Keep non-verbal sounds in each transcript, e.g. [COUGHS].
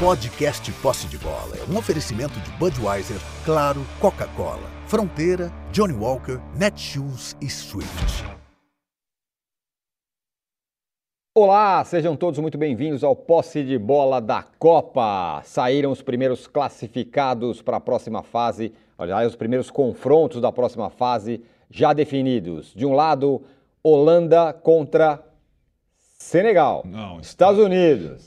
Podcast Posse de Bola é um oferecimento de Budweiser, Claro, Coca-Cola, Fronteira, Johnny Walker, Netshoes e Swift. Olá, sejam todos muito bem-vindos ao Posse de Bola da Copa. Saíram os primeiros classificados para a próxima fase, aliás, os primeiros confrontos da próxima fase já definidos. De um lado, Holanda contra Senegal. Não, Estados Unidos.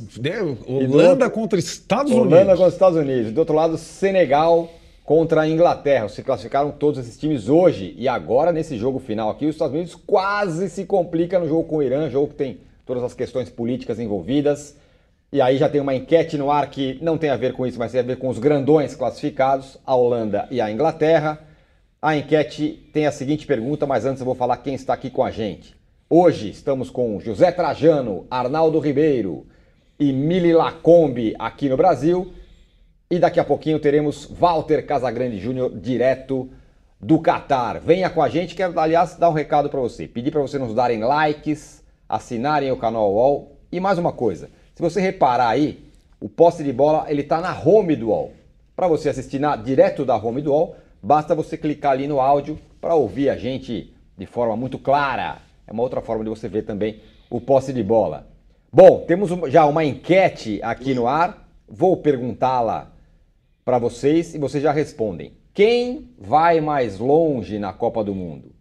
Holanda contra Estados Unidos. Holanda contra Estados Unidos. Do outro lado, Senegal contra a Inglaterra. Se classificaram todos esses times hoje. E agora, nesse jogo final aqui, os Estados Unidos quase se complica no jogo com o Irã, jogo que tem todas as questões políticas envolvidas. E aí já tem uma enquete no ar que não tem a ver com isso, mas tem a ver com os grandões classificados, a Holanda e a Inglaterra. A enquete tem a seguinte pergunta, mas antes eu vou falar quem está aqui com a gente. Hoje estamos com José Trajano, Arnaldo Ribeiro e Mili Lacombe aqui no Brasil. E daqui a pouquinho teremos Walter Casagrande Júnior direto do Catar. Venha com a gente, quero aliás dar um recado para você. Pedir para você nos darem likes, assinarem o canal UOL e mais uma coisa. Se você reparar aí, o poste de bola ele está na home do UOL. Para você assistir na, direto da home do UOL, basta você clicar ali no áudio para ouvir a gente de forma muito clara. É uma outra forma de você ver também o posse de bola. Bom, temos já uma enquete aqui no ar. Vou perguntá-la para vocês e vocês já respondem. Quem vai mais longe na Copa do Mundo?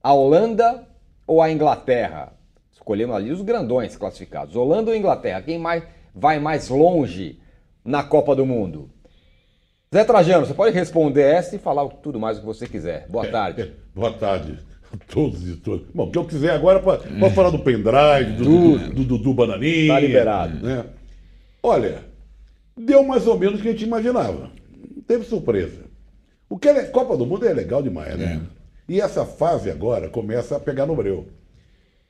A Holanda ou a Inglaterra? Escolhemos ali os grandões classificados. Holanda ou Inglaterra? Quem mais vai mais longe na Copa do Mundo? Zé Trajano, você pode responder essa e falar tudo mais o que você quiser. Boa [LAUGHS] tarde. Boa tarde. [LAUGHS] Todos e todos. Bom, o que eu quiser agora, pode, pode falar do pendrive, do Dudu do, do, do, Bananinha. Tá liberado. Né? Olha, deu mais ou menos o que a gente imaginava. Não teve surpresa. O que é Copa do Mundo é legal demais, né? É. E essa fase agora começa a pegar no breu.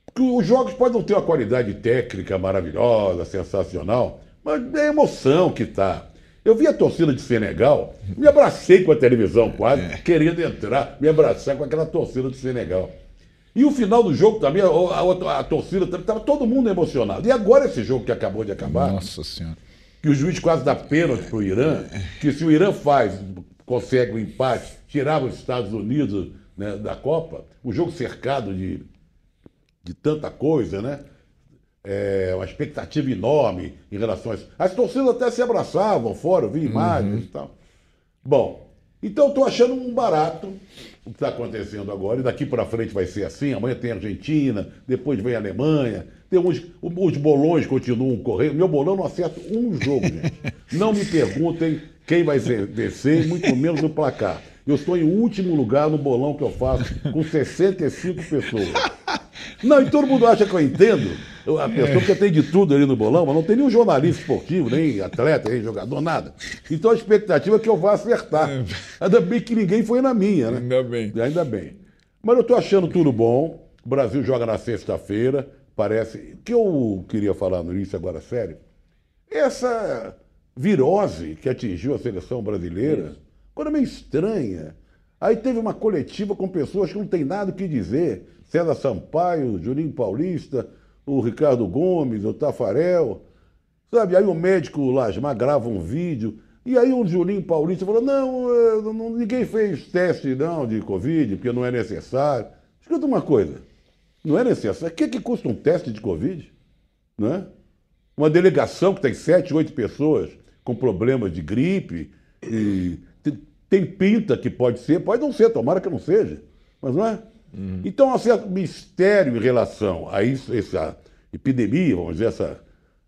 Porque os jogos podem não ter uma qualidade técnica maravilhosa, sensacional, mas é a emoção que tá. Eu vi a torcida de Senegal, me abracei com a televisão quase, é. querendo entrar, me abraçar com aquela torcida de Senegal. E o final do jogo também, a, a, a torcida estava todo mundo emocionado. E agora esse jogo que acabou de acabar. Nossa Senhora. Que o juiz quase dá pênalti para o Irã, que se o Irã faz, consegue o um empate, tirava os Estados Unidos né, da Copa, o jogo cercado de, de tanta coisa, né? É, uma expectativa enorme em relação a isso. As torcidas até se abraçavam fora, eu vi imagens uhum. e tal. Bom, então estou achando um barato o que está acontecendo agora, e daqui para frente vai ser assim, amanhã tem Argentina, depois vem Alemanha, tem uns, os bolões continuam correndo. Meu bolão não acerta um jogo, gente. [LAUGHS] Não me perguntem quem vai vencer, muito menos o placar. Eu estou em último lugar no bolão que eu faço, com 65 pessoas. Não, e todo mundo acha que eu entendo. A pessoa que tem de tudo ali no bolão, mas não tem nenhum jornalista esportivo, nem atleta, nem jogador, nada. Então a expectativa é que eu vá acertar. É. Ainda bem que ninguém foi na minha, né? Ainda bem. Ainda bem. Mas eu estou achando tudo bom. O Brasil joga na sexta-feira. Parece. O que eu queria falar no início, agora sério, essa virose que atingiu a seleção brasileira, coisa meio estranha. Aí teve uma coletiva com pessoas que não tem nada o que dizer. César Sampaio, Juninho Paulista, o Ricardo Gomes, o Tafarel. Sabe? Aí o médico Lasmar grava um vídeo. E aí o Juninho Paulista falou: não, não, ninguém fez teste não de Covid, porque não é necessário. Escuta uma coisa, não é necessário. O que, que custa um teste de Covid? Não é? Uma delegação que tem sete, oito pessoas com problemas de gripe, e tem pinta que pode ser, pode não ser, tomara que não seja, mas não é? Uhum. Então, há certo mistério em relação a isso, essa epidemia, vamos dizer, essa,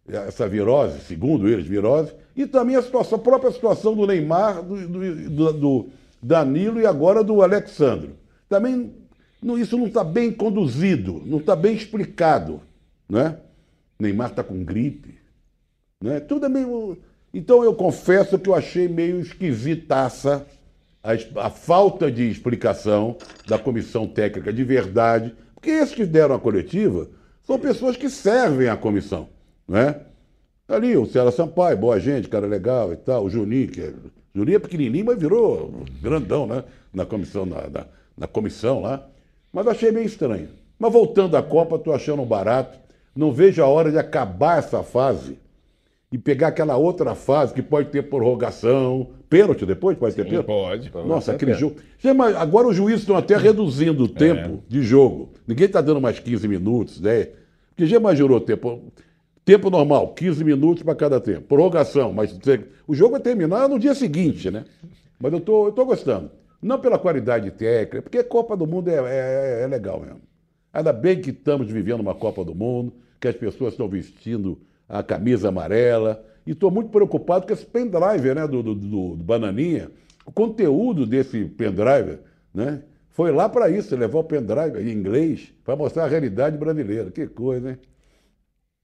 essa virose, segundo eles, virose, e também a, situação, a própria situação do Neymar, do, do, do, do Danilo e agora do Alexandre. Também não, isso não está bem conduzido, não está bem explicado. Né? Neymar está com gripe. Né? Tudo é meio. Então eu confesso que eu achei meio esquisitaça a, a, falta de explicação da comissão técnica de verdade, porque esses que deram a coletiva são pessoas que servem à comissão, não é? Ali, o Célio Sampaio, boa gente, cara legal e tal, o Juninho, que é, Juninho é pequenininho, mas virou grandão, né? Na comissão, na, na, na comissão lá. Mas achei meio estranho. Mas voltando à Copa, estou achando barato. Não vejo a hora de acabar essa fase e pegar aquela outra fase que pode ter prorrogação, pênalti depois, pode ter pênalti? Pode. Nossa, aquele jogo. Já, mas Agora os juízes estão até reduzindo o tempo de jogo. Ninguém está dando mais 15 minutos, 10. Porque já imaginou o tempo? Tempo normal, 15 minutos para cada tempo. Prorrogação, mas o jogo vai terminar no dia seguinte, né? Mas eu tô, eu tô gostando. Não pela qualidade técnica, porque Copa do Mundo é, é- é legal mesmo. Ainda bem que estamos vivendo uma Copa do Mundo, que as pessoas estão vestindo a camisa amarela. E estou muito preocupado com esse pendrive né, do, do, do- do Bananinha. O conteúdo desse pendrive né, foi lá para isso, levar o pendrive em inglês para mostrar a realidade brasileira. Que coisa, hein?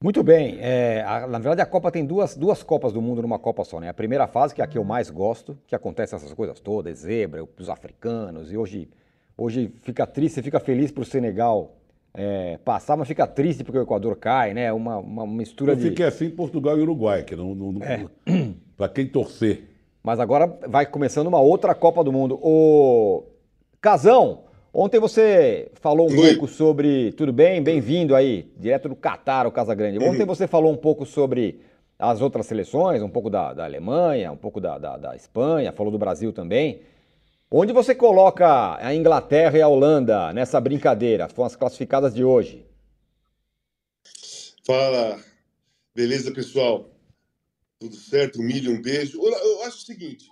Muito bem. é, a- na verdade, a Copa tem duas, duas Copas do Mundo numa Copa só, né? A primeira fase, que é a que eu mais gosto, que acontece essas coisas todas, zebra, os africanos, e hoje, hoje fica triste, fica feliz pro Senegal é, passar, mas fica triste porque o Equador cai, né? Uma, uma mistura Eu de. fiquei assim Portugal e Uruguai, que não, não, [COUGHS] para quem torcer. Mas agora vai começando uma outra Copa do Mundo. O Casão, ontem você falou um Oi. pouco sobre. Tudo bem? Bem-vindo aí, direto do Catar, o Casagrande. Ontem você falou um pouco sobre as outras seleções, um pouco da, da Alemanha, um pouco da, da, da Espanha, falou do Brasil também. Onde você coloca a Inglaterra e a Holanda nessa brincadeira? Foram as classificadas de hoje. Fala, beleza, pessoal? Tudo certo? Milho, um beijo. Eu, acho o seguinte: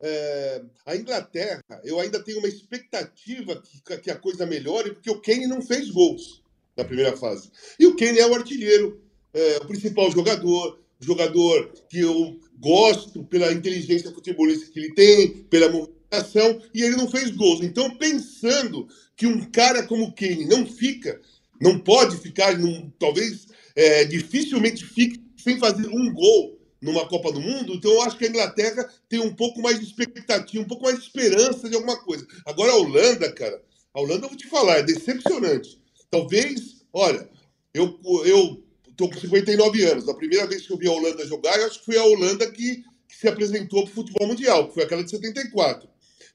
é, a Inglaterra, eu ainda tenho uma expectativa que, que a coisa melhore, porque o Kane não fez gols na primeira fase. E o Kane é o artilheiro, é, o principal jogador, jogador que eu gosto pela inteligência futebolística que ele tem, pela movimentação, e ele não fez gols. Então, pensando que um cara como Kane não fica, não pode ficar, talvez é, dificilmente fique sem fazer um gol numa Copa do Mundo, então eu acho que a Inglaterra tem um pouco mais de expectativa, um pouco mais de esperança de alguma coisa. Agora a Holanda, cara, a Holanda eu vou te falar, é decepcionante. Talvez, olha, eu, eu tô com 59 anos, a primeira vez que eu vi a Holanda jogar, eu acho que foi a Holanda que, que se apresentou para o futebol mundial, que foi aquela de 74.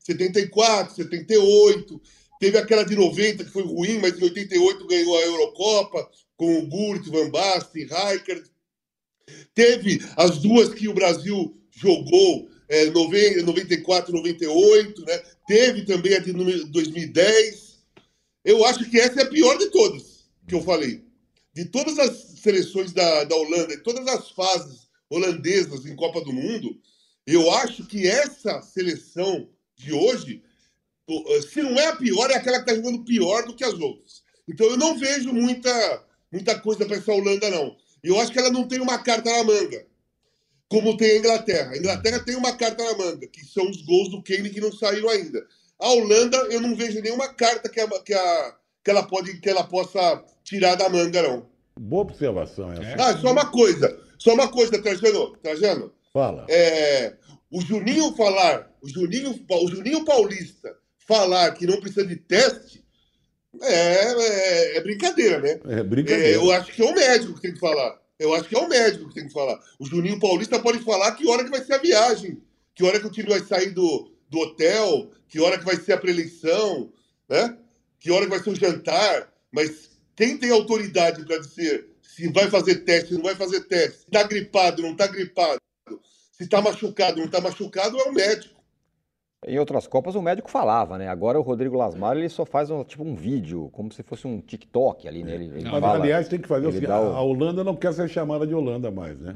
74, 78, teve aquela de 90 que foi ruim, mas em 88 ganhou a Eurocopa com o Gurt, Van Basten, Rijkaard. Teve as duas que o Brasil jogou, é, 90, 94, 98, né? Teve também a de número 2010. Eu acho que essa é a pior de todas que eu falei. De todas as seleções da, da Holanda, de todas as fases holandesas em Copa do Mundo, eu acho que essa seleção de hoje, o- se não é a pior, é aquela que está jogando pior do que as outras. Então eu não vejo muita, muita coisa para essa Holanda, não. E eu acho que ela não tem uma carta na manga, como tem a Inglaterra. A Inglaterra tem uma carta na manga, que são os gols do Kane que não saíram ainda. A Holanda, eu não vejo nenhuma carta que, a, que, a, que, ela, pode, que ela possa tirar da manga, não. Boa observação essa. Ah, só uma coisa. Só uma coisa, Trajano. Trajano. Fala. É, o Juninho falar, o Juninho, o Juninho Paulista falar que não precisa de teste é, é, é brincadeira, né? É É, brincadeira. eu acho que é o médico que tem que falar. Eu acho que é o médico que tem que falar. O Juninho Paulista pode falar que hora que vai ser a viagem, que hora que o time vai sair do, do hotel, que hora que vai ser a preleição, né? Que hora que vai ser o jantar. Mas quem tem autoridade para dizer se vai fazer teste, não vai fazer teste, se tá gripado, não tá gripado, se tá machucado, não tá machucado, é o médico. Em outras Copas o médico falava, né? Agora o Rodrigo Lasmar ele só faz um, tipo um vídeo, como se fosse um TikTok ali, né? Ele, ele Mas, fala- aliás, tem que fazer o seguinte: dá o- a Holanda não quer ser chamada de Holanda mais, né?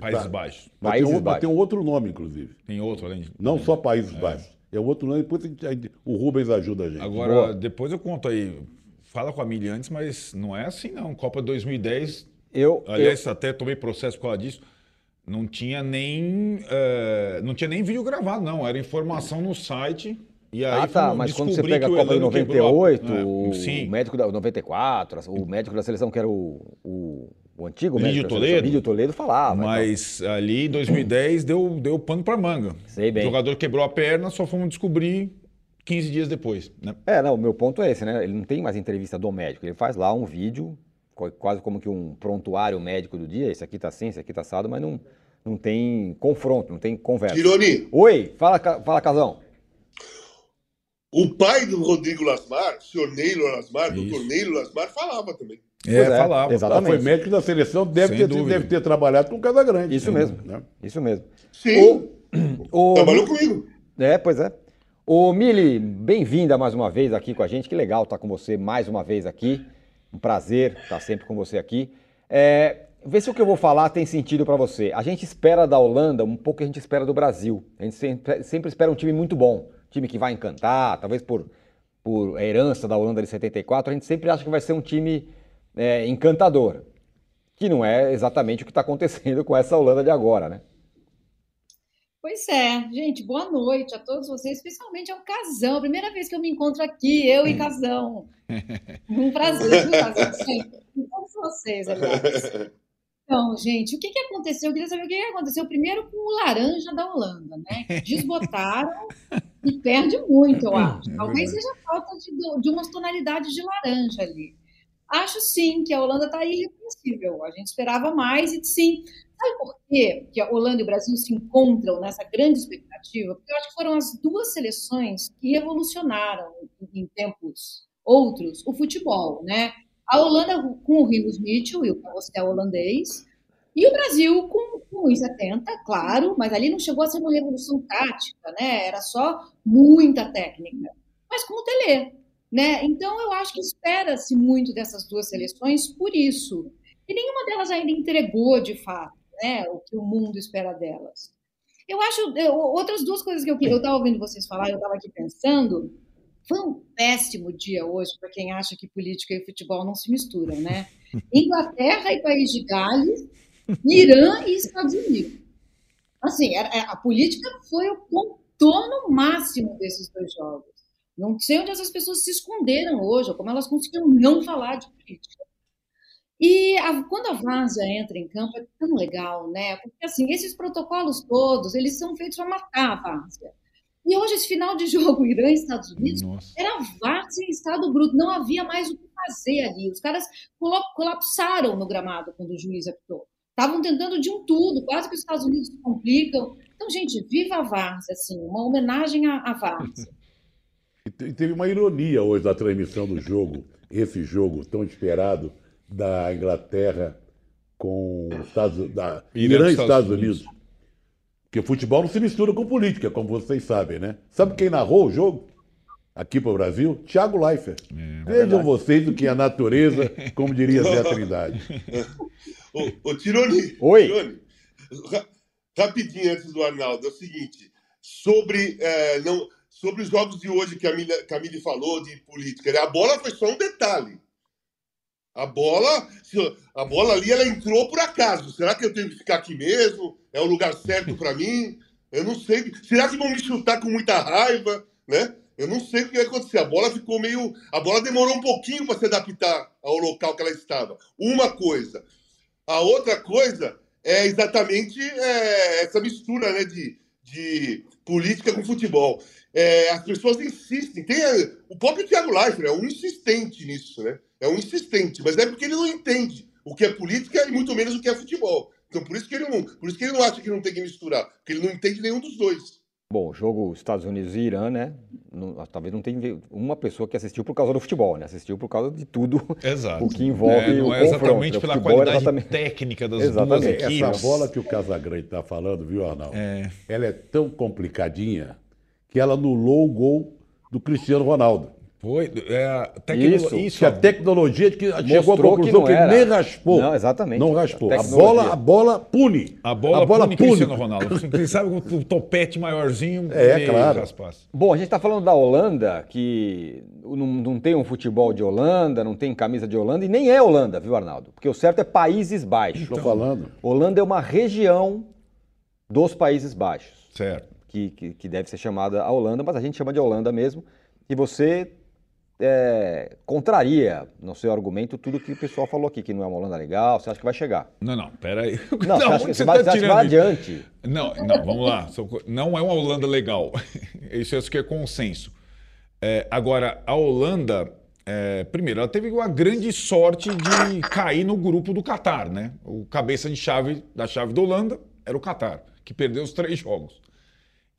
Países Tá. Baixos. Mas Países tem, um, Baixos. tem um outro nome, inclusive. Tem outro além de. Não só Países Baixos. É outro nome, depois a gente- a gente- o Rubens ajuda a gente. Agora, Boa. depois eu conto aí. Fala com a Mili antes, mas não é assim não. Copa 2010, Eu, aliás, até tomei processo por causa disso. Não tinha nem eh, não tinha nem vídeo gravado, não. Era informação no site. E aí Ah, tá, mas quando você pega a Copa de Elano quebrou a- 98, É, o, sim. médico da 94, o médico da seleção que era o, o, o antigo Lídio médico seleção, Toledo. Lídio Toledo falava. então. Mas ali em 2010 deu, deu pano pra manga. Sei bem. O jogador quebrou a perna, só fomos descobrir 15 dias depois. Né? É, não, o meu ponto é esse, né? Ele não tem mais entrevista do médico, ele faz lá um vídeo, quase como que um prontuário médico do dia, esse aqui tá assim, esse aqui tá assado, mas não, não tem confronto, não tem conversa. Tironi, Oi, fala, fala Casão. O pai do Rodrigo Lasmar, o senhor Neilo Lasmar, Isso. doutor Neilo Lasmar, falava também. É, é, falava. exato. Ela foi Exatamente. médico da seleção, deve, ter, deve ter trabalhado com o Casagrande. Isso mesmo. Né? Isso mesmo. Sim, O, trabalhou comigo. É, pois é. Ô, Mili, bem-vinda mais uma vez aqui com a gente. Que legal estar com você mais uma vez aqui. Um prazer estar sempre com você aqui. É, vê se o que eu vou falar tem sentido para você. A gente espera da Holanda um pouco que a gente espera do Brasil. A gente sempre, sempre espera um time muito bom. Time que vai encantar, talvez por, por herança da Holanda de 74. A gente sempre acha que vai ser um time é, encantador. Que não é exatamente o que está acontecendo [LAUGHS] com essa Holanda de agora, né? Pois é, gente, boa noite a todos vocês, especialmente ao Casão. Primeira vez que eu me encontro aqui, eu e Casão. [LAUGHS] Um prazer, Casão? Sempre. Com todos vocês, aliás. Então, gente, o que, que aconteceu? Eu queria saber o que, que aconteceu primeiro com o laranja da Holanda, né? Desbotaram e perde muito, eu [LAUGHS] acho. É Talvez verdade. seja falta de, de umas tonalidades de laranja ali. Acho sim que a Holanda está irrepreensível. A gente esperava mais e sim. Sabe por quê que a Holanda e o Brasil se encontram nessa grande expectativa? Porque eu acho que foram as duas seleções que revolucionaram em tempos outros o futebol, né? A Holanda com o Rinus Mitchell e o carrossel holandês, e o Brasil com, com o 70, claro, mas ali não chegou a ser uma revolução tática, né? Era só muita técnica. Mas com o Tele, né? Então eu acho que espera-se muito dessas duas seleções por isso. E nenhuma delas ainda entregou de fato, né, o que o mundo espera delas. Eu acho eu- outras duas coisas que eu eu estava ouvindo vocês falar, eu estava aqui pensando. Foi um péssimo dia hoje para quem acha que política e futebol não se misturam, né? [LAUGHS] Inglaterra e País de Gales, Irã e Estados Unidos. Assim, era- a política foi o contorno máximo desses dois jogos. Não sei onde essas pessoas se esconderam hoje, ou como elas conseguiram não falar de política. E a- quando a Várzea entra em campo é tão legal, né? Porque assim, esses protocolos todos, eles são feitos para matar a Várzea. E hoje esse final de [LAUGHS] jogo Irã e Estados Unidos Nossa. era Várzea em estado bruto, não havia mais o que fazer ali. Os caras colapsaram no gramado quando o juiz apitou. Estavam tentando de um tudo, quase que os Estados Unidos se complicam. Então, gente, viva a Várzea, assim, uma homenagem à, à Várzea. E te- teve uma ironia hoje da transmissão do jogo, esse jogo tão esperado da Inglaterra com os Estados, da Irã Irã e Estados Estados Unidos. Unidos. Porque futebol não se mistura com política, como vocês sabem, né? Sabe quem narrou o jogo aqui para o Brasil? Thiago Leifert. Vejam vocês o que é a natureza, como diria Zé Trindade. [LAUGHS] Ô, ô Tironi, Oi. Tironi, ra- rapidinho antes do Arnaldo, é o seguinte, sobre, é, não, sobre os jogos de hoje que a Camille falou de política, né? a bola foi só um detalhe. A bola, a bola ali, ela entrou por acaso. Será que eu tenho que ficar aqui mesmo? É o lugar certo para mim? Eu não sei. Será que vão me chutar com muita raiva, né? Eu não sei o que vai acontecer. A bola ficou meio. A bola demorou um pouquinho para se adaptar ao local que ela estava. Uma coisa. A outra coisa é exatamente é, essa mistura né, de, de política com futebol. É, as pessoas insistem. Tem a- o próprio Thiago Leifert é um insistente nisso, né? É um insistente, mas é porque ele não entende o que é política e muito menos o que é futebol. Então por isso que ele não, por isso que ele não acha que não tem que misturar, porque ele não entende nenhum dos dois. Bom, o jogo Estados Unidos e Irã, né? não- talvez não tenha uma pessoa que assistiu por causa do futebol, né? Assistiu por causa de tudo [LAUGHS] Exato. o que envolve É, não o é confronto. exatamente né? pela qualidade exatamente- técnica das Exatamente. duas equipes. Essa bola que o Casagrande está falando, viu, Arnaldo? É. Ela é tão complicadinha que ela anulou o gol do Cristiano Ronaldo. Foi. É, a tecno- Isso. isso. Que a tecnologia que chegou à que conclusão não que, ele era. nem raspou. Não, exatamente. Não raspou. A A bola, a bola pune. A bola, pune Cristiano Ronaldo. Quem sabe com o topete maiorzinho. É, claro. raspasse. Bom, a gente está falando da Holanda, que não, não tem um futebol de Holanda, não tem camisa de Holanda, e nem é Holanda, viu, Arnaldo? Porque o certo é Países Baixos. Estou falando. Holanda é uma região dos Países Baixos. Certo. Que, que, que deve ser chamada a Holanda, mas a gente chama de Holanda mesmo. E você é, contraria no seu argumento tudo que o pessoal falou aqui, que não é uma Holanda legal, você acha que vai chegar. Não, não, peraí. [LAUGHS] Não, onde você você vai, tá você vai adiante. Não, não, vamos lá. Não é uma Holanda legal. [LAUGHS] Isso acho que é consenso. É, agora, a Holanda, é, primeiro, ela teve uma grande sorte de cair no grupo do Catar, né? O cabeça de chave da chave da Holanda era o Catar, que perdeu os três jogos.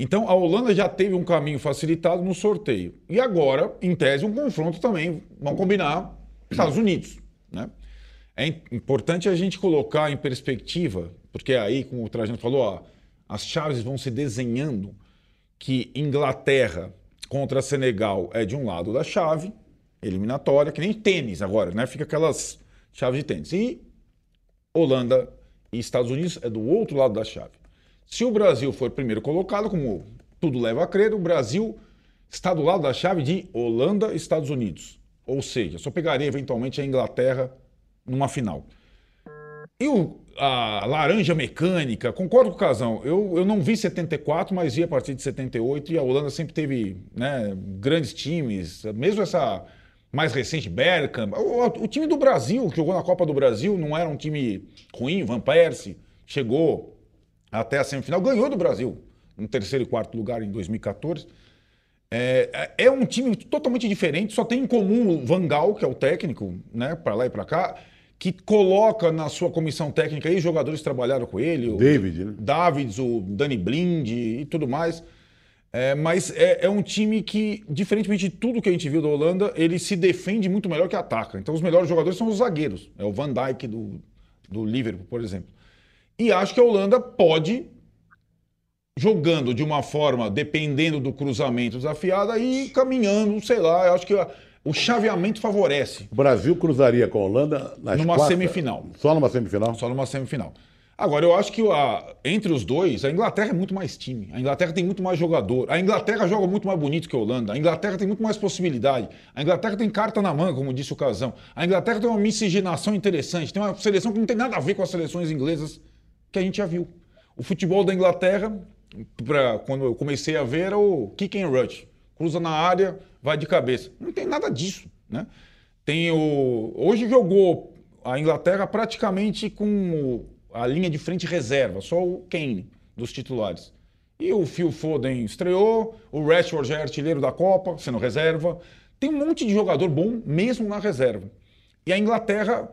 Então a Holanda já teve um caminho facilitado no sorteio. E agora, em tese, um confronto também, vamos combinar, Estados Unidos. Né? É importante a gente colocar em perspectiva, porque aí, como o Trajano falou, ó, as chaves vão se desenhando que Inglaterra contra Senegal é de um lado da chave, eliminatória, que nem tênis agora, né? Fica aquelas chaves de tênis. E Holanda e Estados Unidos é do outro lado da chave. Se o Brasil for primeiro colocado, como tudo leva a crer, o Brasil está do lado da chave de Holanda e Estados Unidos. Ou seja, só pegaria eventualmente a Inglaterra numa final. E o, a laranja mecânica, concordo com o Casão, eu, eu não vi 74, mas vi a partir de 78 e a Holanda sempre teve né, grandes times, mesmo essa mais recente, Bergkamp. O, o, time do Brasil, que jogou na Copa do Brasil, não era um time ruim, Van Persie, chegou até a semifinal, ganhou do Brasil, no terceiro e quarto lugar em 2014. É, é um time totalmente diferente, só tem em comum o Van Gaal, que é o técnico, né, para lá e para cá, que coloca na sua comissão técnica aí jogadores que trabalharam com ele, o David, né? Davids, o Dani Blind e tudo mais. É, mas é, é, um time que, diferentemente de tudo que a gente viu da Holanda, ele se defende muito melhor que ataca. Então, os melhores jogadores são os zagueiros. É o Van Dijk do, do Liverpool, por exemplo. E acho que a Holanda pode, jogando de uma forma, dependendo do cruzamento desafiado, e caminhando, sei lá. Eu acho que o chaveamento favorece. O Brasil cruzaria com a Holanda nas numa quartas? semifinal. Só numa semifinal? Só numa semifinal. Agora, eu acho que a, entre os dois, a Inglaterra é muito mais time. A Inglaterra tem muito mais jogador. A Inglaterra joga muito mais bonito que a Holanda. A Inglaterra tem muito mais possibilidade. A Inglaterra tem carta na manga, como disse o Casão. A Inglaterra tem uma miscigenação interessante. Tem uma seleção que não tem nada a ver com as seleções inglesas que a gente já viu. O futebol da Inglaterra, pra, quando eu comecei a ver, era o kick and rush. Cruza na área, vai de cabeça. Não tem nada disso. Né? Tem o... Hoje jogou a Inglaterra praticamente com a linha de frente reserva, só o Kane dos titulares. E o Phil Foden estreou, o Rashford já é artilheiro da Copa, sendo reserva. Tem um monte de jogador bom mesmo na reserva. E a Inglaterra,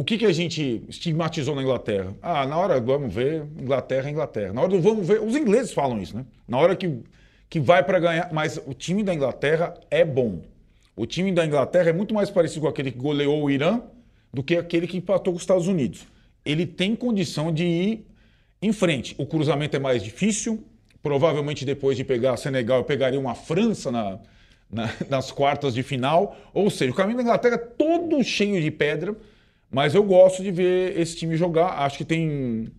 o que, que a gente estigmatizou na Inglaterra? Ah, na hora vamos ver, Inglaterra Inglaterra. Na hora do vamos ver, os ingleses falam isso, né? Na hora que, que vai para ganhar, mas o time da Inglaterra é bom. O time da Inglaterra é muito mais parecido com aquele que goleou o Irã do que aquele que empatou com os Estados Unidos ele tem condição de ir em frente. O cruzamento é mais difícil. Provavelmente depois de pegar Senegal, eu pegaria uma França na, na, nas quartas de final. Ou seja, o caminho da Inglaterra é todo cheio de pedra, mas eu gosto de ver esse time jogar. Acho que tem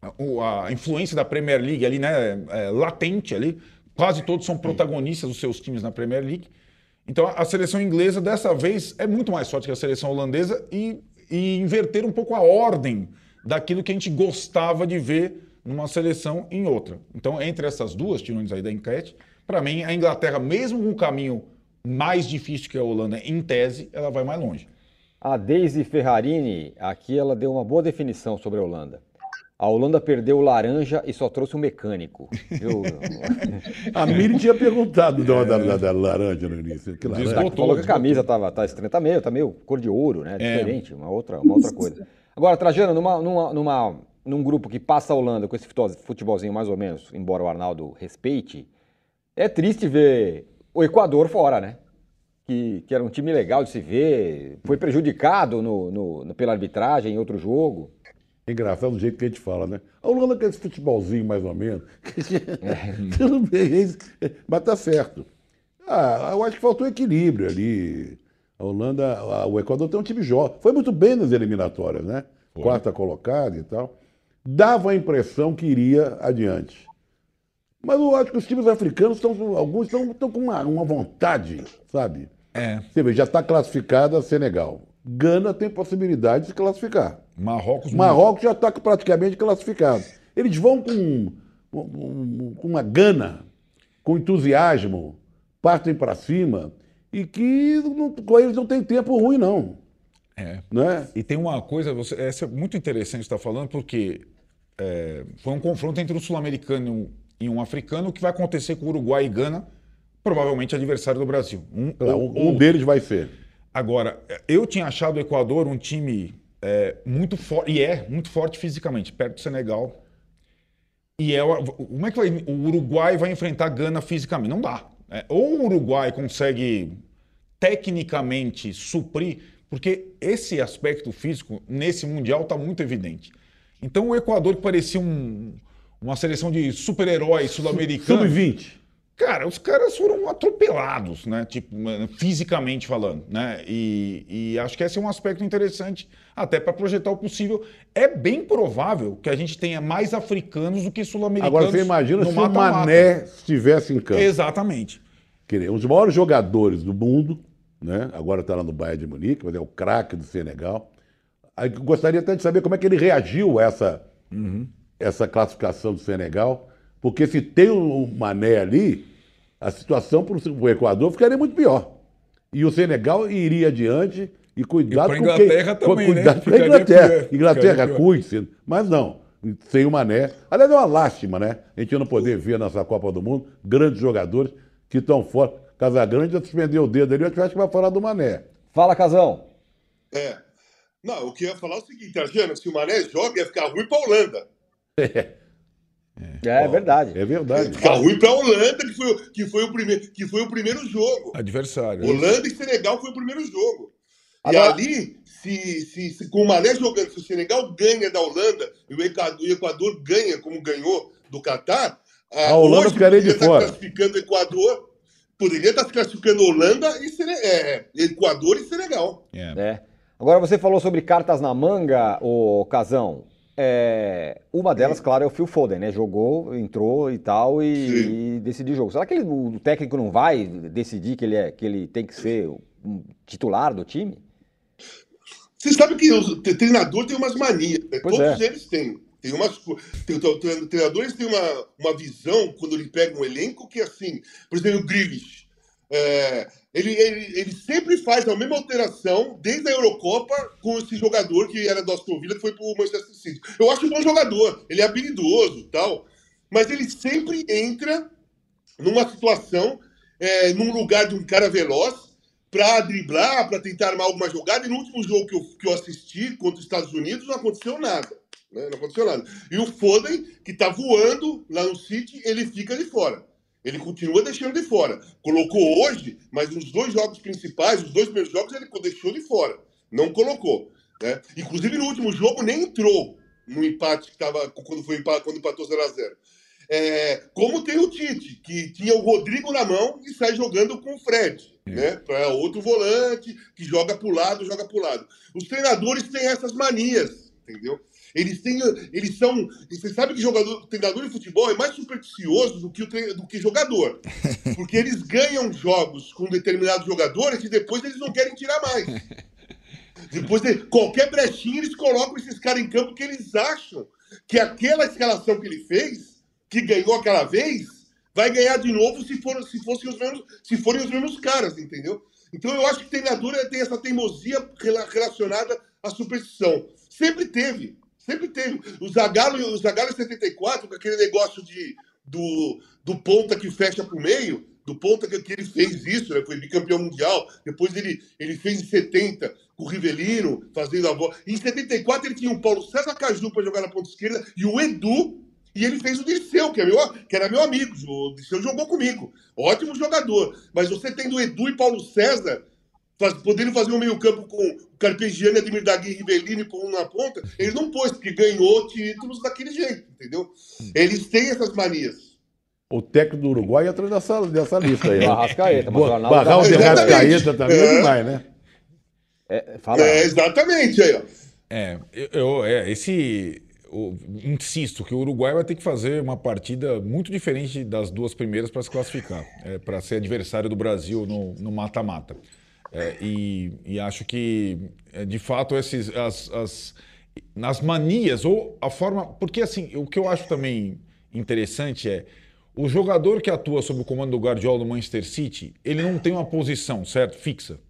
a, influência da Premier League ali, né? É, latente ali. Quase todos são protagonistas dos seus times na Premier League. Então a seleção inglesa dessa vez é muito mais forte que a seleção holandesa e e inverter um pouco a ordem daquilo que a gente gostava de ver numa seleção em outra. Então, entre essas duas, tirões aí da enquete, para mim, a Inglaterra, mesmo com um caminho mais difícil que a Holanda, em tese, ela vai mais longe. A Daisy Ferrarini, aqui ela deu uma boa definição sobre a Holanda. A Holanda perdeu o laranja e só trouxe um mecânico. Eu... a Miri tinha perguntado da, da, da, da laranja no início. Que laranja? Desbotou, falou que a camisa estava tá estranha, tá meio, tá meio cor de ouro, né? É. Diferente, uma outra, uma outra coisa. Agora, Trajano, numa, numa, numa, num grupo que passa a Holanda com esse futebolzinho mais ou menos, embora o Arnaldo respeite, é triste ver o Equador fora, né? Que, que era um time legal de se ver, foi prejudicado no, no, pela arbitragem em outro jogo. É engraçado do jeito que a gente fala, né? A Holanda quer esse futebolzinho, mais ou menos. [LAUGHS] [LAUGHS] Tudo bem, mas tá certo. Ah, eu acho que faltou equilíbrio ali. A Holanda, a, o Equador tem um time jovem. Foi muito bem nas eliminatórias, né? Foi. Quarta colocada e tal. Dava a impressão que iria adiante. Mas eu acho que os times africanos estão, alguns estão, estão com uma, uma vontade, sabe? É. Você vê, já está classificada Senegal. Gana tem possibilidade de se classificar. Marrocos, Marrocos já está praticamente classificado. Eles vão com, com, com uma gana, com entusiasmo, partem para cima e que não, com eles não tem tempo ruim, não. É. Né? E tem uma coisa, você, essa é muito interessante estar falando, porque é, foi um confronto entre um sul-americano e um africano que vai acontecer com o Uruguai e Gana, provavelmente adversário do Brasil. Um, um, um deles vai ser. Agora, eu tinha achado o Equador um time é, muito forte, e é muito forte fisicamente, perto do Senegal. E é, o- como é que vai, o Uruguai vai enfrentar a Gana fisicamente? Não dá. né? Ou o Uruguai consegue tecnicamente suprir, porque esse aspecto físico nesse Mundial está muito evidente. Então o Equador, que parecia um- uma seleção de super-heróis sul-americanos. Sub-20. Cara, os caras foram atropelados, né? Tipo, fisicamente falando, né? E, e acho que esse é um aspecto interessante até para projetar o possível. É bem provável que a gente tenha mais africanos do que sul-americanos. Agora você imagina se o mata-mata. Mané estivesse em campo. Exatamente. Um dos maiores jogadores do mundo, né? agora está lá no Bayern de Munique, mas é o craque do Senegal. Aí gostaria até de saber como é que ele reagiu a essa, essa classificação do Senegal, porque se tem o Mané ali, a situação para o Equador ficaria muito pior. E o Senegal iria adiante e cuidado E com pra quem... Inglaterra também, né? cuidado com a Ficaria Inglaterra. pior. Inglaterra, cuide-se. Mas não, sem o Mané. Aliás, é uma lástima, né? A gente não poder ver nessa Copa do Mundo grandes jogadores que estão fora. Casagrande já suspendeu o dedo ali, eu acho que vai falar do Mané. Fala, Casão. É. Não, o que eu ia falar é o seguinte, Arjana, se o Mané joga, ia ficar ruim pra Holanda. É, [LAUGHS] verdade. É verdade. Ficar ruim pra Holanda, que foi, o- que foi, o, primeiro, que foi o primeiro jogo. Adversário. Holanda e Senegal foi o primeiro jogo. Agora- E ali, se, se, se com o Mané jogando, se o Senegal ganha da Holanda e o Equador, o Equador ganha como ganhou do Catar, A Holanda hoje ficaria de estar fora. classificando o Equador, poderia estar se classificando Holanda e Sene, é, Equador e Senegal. É. É. Agora você falou sobre cartas na manga, o Casão. É, uma delas, claro, é o Phil Foden, né? Jogou, entrou e tal e, e decidiu o jogo. Será que ele- o técnico não vai decidir que ele, é, que ele tem que ser um titular do time? Você sabe que tre- treinador tem umas manias, né? Todos é. eles têm. Tem umas, tem, o tre- treinadores têm uma, uma visão quando ele pega um elenco que assim, por exemplo, o Grealish, é, ele, ele, ele sempre faz a mesma alteração desde a Eurocopa com esse jogador que era do Aston Villa que foi pro Manchester City. Eu acho um bom jogador, ele é habilidoso, e tal, mas ele sempre entra numa situação, é, num lugar de um cara veloz para driblar, para tentar armar alguma jogada. E no último jogo que eu, que eu assisti contra os Estados Unidos não aconteceu nada. né? Não aconteceu nada. E o Foden, que tá voando lá no City, ele fica de fora. Ele continua deixando de fora. Colocou hoje, mas nos dois jogos principais, os dois primeiros jogos, ele deixou de fora. Não colocou. Né? Inclusive no último jogo nem entrou no empate que tava quando foi quando empatou 0 a 0 é, como tem o Tite, que tinha o Rodrigo na mão e sai jogando com o Fred, né? Para outro volante que joga para o lado, joga para o lado. Os treinadores têm essas manias, entendeu? Eles têm, eles são. Você sabe que jogador, treinador de futebol é mais supersticioso do que, o tre- do que jogador. [LAUGHS] Porque eles ganham jogos com determinados jogadores e depois eles não querem tirar mais. [LAUGHS] Depois, de qualquer brechinha, eles colocam esses caras em campo que eles acham que aquela escalação que ele fez, que ganhou aquela vez, vai ganhar de novo se, for, se, fossem os mesmos, se forem os mesmos caras, entendeu? Então eu acho que treinador tem essa teimosia rela- relacionada à superstição. Sempre teve, sempre teve. O Zagallo, o Zagallo em 74, com aquele negócio de, do, do ponta que fecha pro meio, do ponta que, que ele fez isso, né? foi bicampeão mundial. Depois ele, ele fez em 70 com o Rivelino, fazendo a bola. Em 74 ele tinha o Paulo César Caju para jogar na ponta esquerda e o Edu, e ele fez o Dirceu, que, é meu, que era meu amigo. O Dirceu jogou comigo. Ótimo jogador. Mas você tendo Edu e Paulo César, podendo fazer um meio-campo com o Carpegiani, Ademir Dagui e Rivelino por um na ponta, ele não pôs, porque ganhou títulos daquele jeito, entendeu? Eles têm essas manias. O técnico do Uruguai entra nessa, nessa lista aí. [LAUGHS] Né? Arrascaeta, mas o Boa, Arnaldo Barrar o tá- de Exatamente. Rascaeta também é É. demais, né? É, fala. É, exatamente aí, ó. É, eu, é, esse. eu insisto que o Uruguai vai ter que fazer uma partida muito diferente das duas primeiras para se classificar, para ser adversário do Brasil no no mata-mata. É, e, e acho que, é, de fato, esses, as, as, manias, ou a forma. Porque, assim, o que eu acho também interessante é. O jogador que atua sob o comando do Guardiola no Manchester City, ele não tem uma posição, certo? Fixa.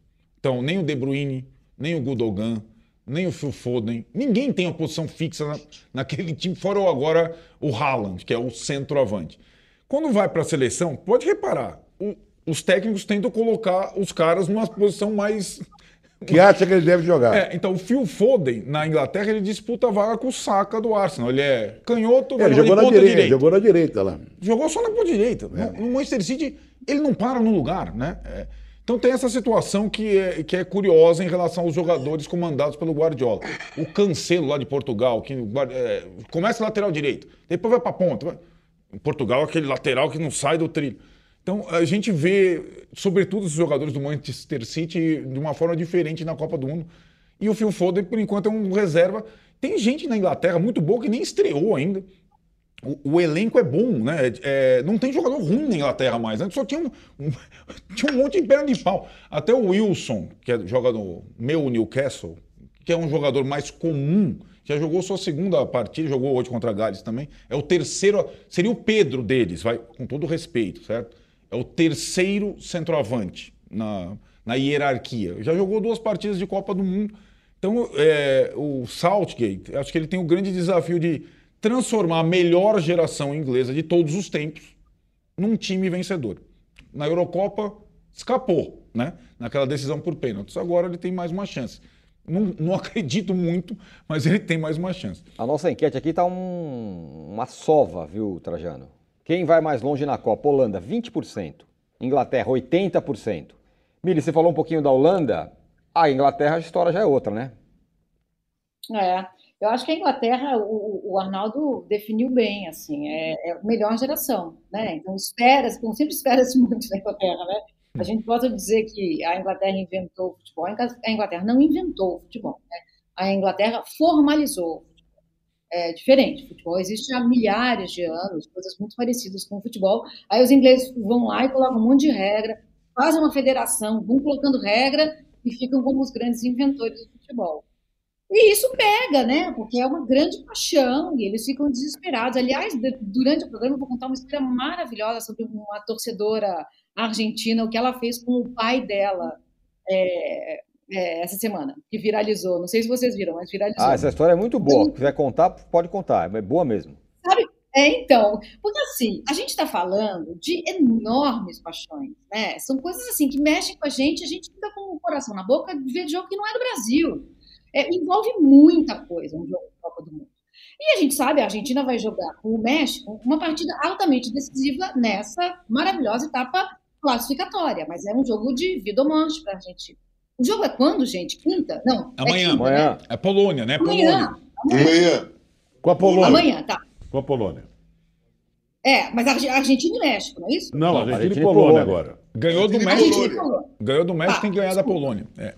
Então, nem o De Bruyne, nem o Gundogan, nem o Phil Foden, ninguém tem uma posição fixa na- naquele time, fora o agora o Haaland, que é o centroavante. Quando vai para a seleção, pode reparar, o- os técnicos tentam colocar os caras numa posição mais que acha que ele deve jogar. É, então o Phil Foden, na Inglaterra, ele disputa a vaga com o Saka do Arsenal. Ele é canhoto, ele joga jogou na direita, direita. jogou na direita lá. Jogou só na ponta direita. No, no Manchester City, ele não para no lugar, né? É, então tem essa situação que é, que é curiosa em relação aos jogadores comandados pelo Guardiola. O Cancelo lá de Portugal, que é, começa lateral direito, depois vai para ponta. Vai. Em Portugal, aquele lateral que não sai do trilho. Então a gente vê, sobretudo, os jogadores do Manchester City de uma forma diferente na Copa do Mundo. E o Phil Foden, por enquanto, é um reserva. Tem gente na Inglaterra muito boa que nem estreou ainda. O, o, elenco é bom, né? É, não tem jogador ruim na Inglaterra mais. Antes só tinha um, um, [LAUGHS] tinha um monte de perna de pau. Até o Wilson, que é, joga no meu Newcastle, que é um jogador mais comum, já jogou sua segunda partida, jogou hoje contra a Gales também. É o terceiro, seria o Pedro deles, vai, com todo respeito, certo? É o terceiro centroavante na, na hierarquia. Já jogou duas partidas de Copa do Mundo. Então, é, o Southgate, acho que ele tem o grande desafio de transformar a melhor geração inglesa de todos os tempos num time vencedor. Na Eurocopa, escapou, né? Naquela decisão por pênaltis. Agora ele tem mais uma chance. Não, não, [LAUGHS] acredito muito, mas ele tem mais uma chance. A nossa enquete aqui está um, uma sova, viu, Trajano? Quem vai mais longe na Copa? Holanda, 20%. Inglaterra, 80%. Mili, você falou um pouquinho da Holanda. A Inglaterra, a história já é outra, né? É. Eu acho que a Inglaterra, o, o Arnaldo definiu bem, assim, é, é, a melhor geração, né? Então espera, como sempre espera-se muito da Inglaterra, né? A gente pode dizer que a Inglaterra inventou o futebol, a Inglaterra não inventou o futebol, né? A Inglaterra formalizou. É diferente, o futebol existe há milhares de anos, coisas muito parecidas com o futebol. Aí os ingleses vão lá e colocam um monte de regra, fazem uma federação, vão colocando regra e ficam como os grandes inventores do futebol. E isso pega, né? Porque é uma grande paixão e eles ficam desesperados. Aliás, durante o programa eu vou contar uma história maravilhosa sobre uma torcedora argentina, o que ela fez com o pai dela é, é, essa semana, que viralizou. Não sei se vocês viram, mas viralizou. Ah, essa história é muito boa. Se quiser contar, pode contar. É boa mesmo. Sabe? É, então, porque assim, a gente está falando de enormes paixões, né? São coisas assim que mexem com a gente, a gente fica com o coração na boca de ver jogo que não é do Brasil. É, envolve muita coisa um jogo de Copa do Mundo. E a gente sabe, a Argentina vai jogar com o México uma partida altamente decisiva nessa maravilhosa etapa classificatória, mas é um jogo de vida ou morte para a Argentina. O jogo é quando, gente? Quinta? Não. Amanhã. É, quinta, Amanhã. Né? É Polônia, né? Amanhã. Polônia. Amanhã. Com a Polônia. Amanhã, tá. Com a Polônia. É, mas a Argentina e México, não é isso? Não, Não, Argentina, Argentina e Polônia, Polônia. agora. Ganhou do México. Ganhou do México, Tá, tem que ganhar da desculpa. Polônia. É.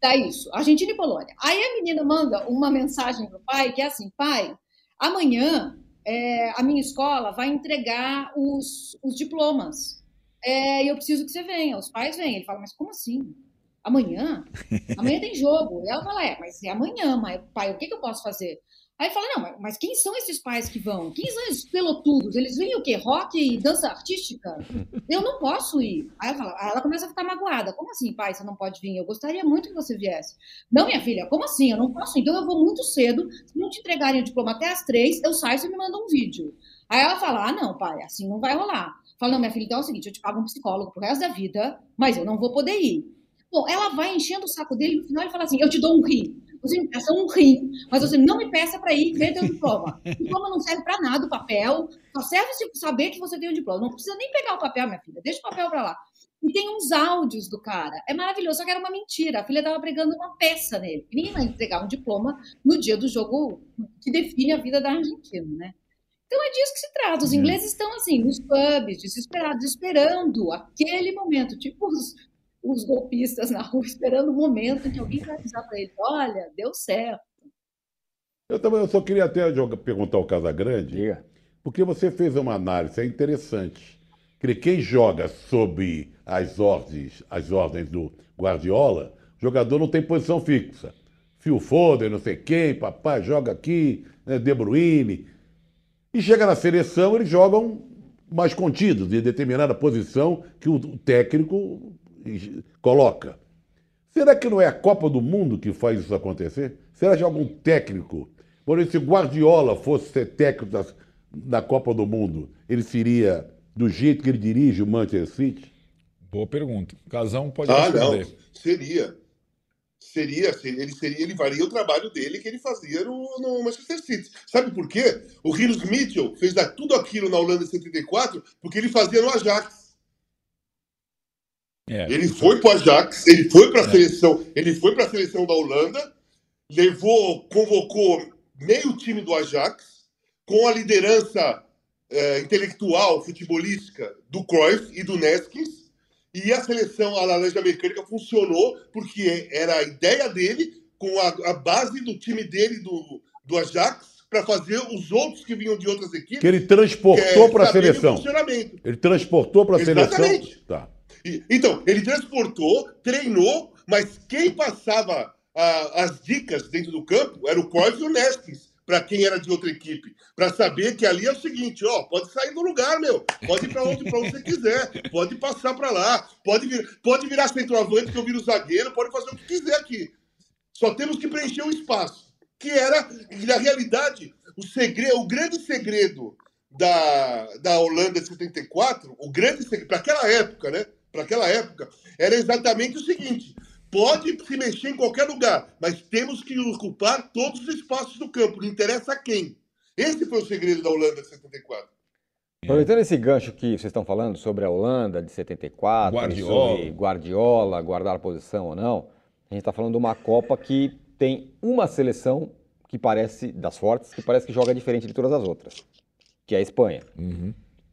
Tá isso, Argentina e Polônia. Aí a menina manda uma mensagem pro pai que é assim, pai, amanhã é, a minha escola vai entregar os, os diplomas. É, e eu preciso que você venha. Os pais vêm. Ele fala, mas como assim? Amanhã? [LAUGHS] Amanhã tem jogo. E ela fala, é, mas é amanhã, mas, pai, o que, que eu posso fazer? Aí fala, não, mas, quem são esses pais que vão? Quem são esses pelotudos? Eles vêm o quê? Rock e dança artística? Eu não posso ir. Aí aí ela começa a ficar magoada. Como assim, pai, você não pode vir? Eu gostaria muito que você viesse. Não, minha filha, como assim? Eu não posso ir. Então eu vou muito cedo. Se não te entregarem o diploma até às três, eu saio e você me manda um vídeo. Aí ela fala, ah, não, pai, assim não vai rolar. Fala, não, minha filha, então é o seguinte, eu te pago um psicólogo pro resto da vida, mas eu não vou poder ir. Bom, ela vai enchendo o saco dele, no final ele fala assim, eu te dou um rim. Você me peça um rim, mas você não me peça para ir ver teu diploma. [LAUGHS] O diploma não serve para nada, o papel, só serve se saber que você tem o diploma. Não precisa nem pegar o papel, minha filha, deixa o papel para lá. E tem uns áudios do cara. É maravilhoso, só que era uma mentira. A filha estava pregando uma peça nele. Ninguém vai entregar um diploma no dia do jogo que define a vida da Argentina, né? Então é disso que se trata. Os ingleses estão assim, nos pubs, desesperados, esperando aquele momento, tipo os, os golpistas na rua, [LAUGHS] esperando o momento em que alguém vai avisar para eles: olha, deu certo. Eu também eu só queria até jogar- perguntar ao Casagrande, Diga. porque você fez uma análise, é interessante. Que quem joga sob as ordens, as ordens do Guardiola, o jogador não tem posição fixa. Phil Foden, não sei quem, papai, joga aqui, né, De Bruyne. E chega na seleção, eles jogam mais contidos, em determinada posição que o técnico coloca. Será que não é a Copa do Mundo que faz isso acontecer? Será que algum técnico, por exemplo, se Guardiola fosse ser técnico da, da Copa do Mundo, ele seria do jeito que ele dirige o Manchester City? Boa pergunta. Casão pode Ah, não. responder. Seria. seria, ele seria, ele faria o trabalho dele que ele fazia no, no Manchester City. Sabe por quê? O Rinos Mitchell fez tudo aquilo na Holanda em 74 porque ele fazia no Ajax. É, ele foi para o Ajax, ele foi para a é. seleção, ele foi para a seleção da Holanda, levou, convocou meio time do Ajax com a liderança é, intelectual, futebolística do Cruyff e do Neskins e a seleção a laranja mecânica funcionou porque era a ideia dele, com a, a base do time dele, do, do Ajax, para fazer os outros que vinham de outras equipes. Que ele transportou é, para a seleção. Ele transportou para a seleção. Tá. Então, ele transportou, treinou, mas quem passava a, as dicas dentro do campo era o Cruyff e o Neskins para quem era de outra equipe, para saber que ali é o seguinte, ó, pode sair do lugar, meu, pode ir para onde, onde você quiser, pode passar para lá, pode, vir, pode virar centroavante que eu viro zagueiro, pode fazer o que quiser aqui. Só temos que preencher o espaço, que era, na realidade, o segredo, o grande segredo da, da Holanda de 74, o grande segredo, para aquela época, né? Para aquela época, era exatamente o seguinte: Pode se mexer em qualquer lugar, mas temos que ocupar todos os espaços do campo, não interessa quem. Esse foi o segredo da Holanda de 74. Aproveitando esse gancho que vocês estão falando sobre a Holanda de 74, Guardiola. sobre Guardiola, guardar a posição ou não, a gente está falando de uma Copa que tem uma seleção que parece, das fortes, que parece que joga diferente de todas as outras, que é a Espanha. Uhum.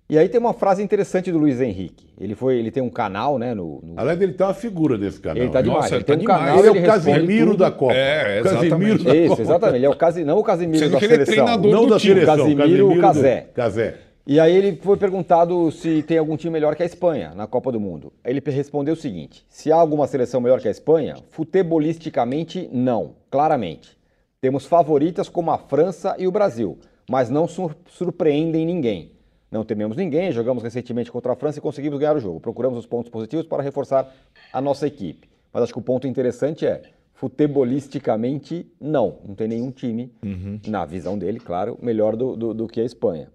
E aí tem uma frase interessante do Luiz Henrique. Ele foi, ele tem um canal, né? No, no... Aliás, ele tá uma figura desse canal. Ele tá demais. Nossa, ele, ele tá tem um canal. Ele é o Casimiro da Copa. É, exatamente. Casimiro da Isso, Copa. exatamente. Ele é o Casi... não o Casimiro Sendo da que ele é seleção. É não do da time. seleção. Casimiro, Casimiro Casé. Casé. E aí ele foi perguntado se tem algum time melhor que a Espanha na Copa do Mundo. Ele respondeu o seguinte: se há alguma seleção melhor que a Espanha, futebolisticamente não, claramente. Temos favoritas como a França e o Brasil, mas não surpreendem ninguém. Não tememos ninguém, jogamos recentemente contra a França e conseguimos ganhar o jogo. Procuramos os pontos positivos para reforçar a nossa equipe. Mas acho que o ponto interessante é, futebolisticamente, não. Não tem nenhum time, uhum. na visão dele, claro, melhor do, do, do que a Espanha.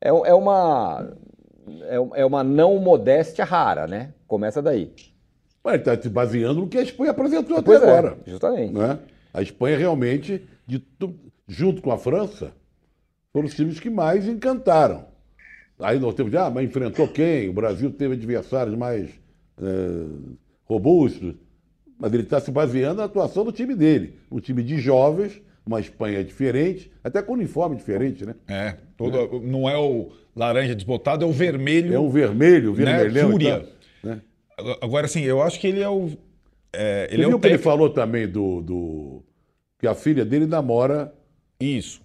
É, é, uma, é, é uma não modéstia rara, né? Começa daí. Mas ele está se baseando no que a Espanha apresentou pois até é, agora. Justamente. Né? A Espanha realmente, de, junto com a França, foram os times que mais encantaram. Aí nós temos, ah, mas enfrentou quem? O Brasil teve adversários mais é, robustos. Mas ele está se baseando na atuação do time dele. Um time de jovens, uma Espanha diferente, até com uniforme diferente, né? É, todo, é. não é o laranja desbotado, é o vermelho. É um vermelho, vermelhão. Né? Fúria. né? Agora, assim, eu acho que ele é o. É, ele Você é viu o que ele falou também do, do. que a filha dele namora. Isso.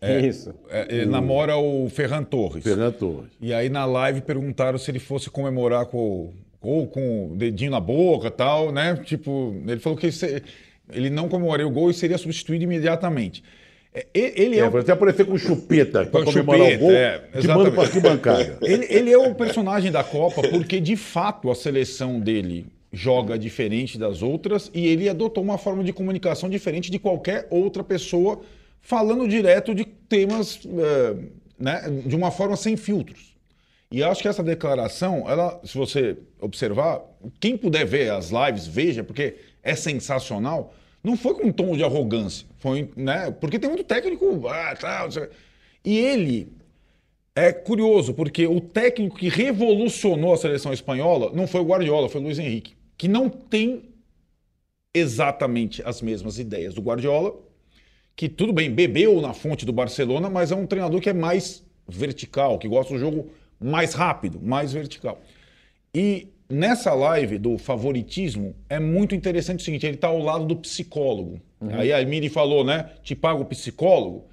É, Isso. É, ele namora o Ferran Torres. Ferran Torres. E aí na live perguntaram se ele fosse comemorar com, ou com o dedinho na boca e tal, né? Tipo, ele falou que ele não comemoraria o gol e seria substituído imediatamente. É, ele é, é até aparecer com chupeta para comemorar chupeta, o gol, é, te manda para arquibancada. [LAUGHS] ele, ele é o personagem da Copa porque, de fato, a seleção dele joga diferente das outras e ele adotou uma forma de comunicação diferente de qualquer outra pessoa falando direto de temas é, né, de uma forma sem filtros. E acho que essa declaração, ela, se você observar, quem puder ver as lives, veja, porque é sensacional. Não foi com um tom de arrogância, foi, né? Porque tem muito técnico, ah, tá, e ele é curioso, porque o técnico que revolucionou a seleção espanhola não foi o Guardiola, foi o Luiz Henrique, que não tem exatamente as mesmas ideias do Guardiola, que tudo bem, bebeu na fonte do Barcelona, mas é um treinador que é mais vertical, que gosta do jogo mais rápido, mais vertical. E nessa live do favoritismo é muito interessante o seguinte: ele está ao lado do psicólogo. Uhum. Aí a Miri falou, né? Te paga o psicólogo.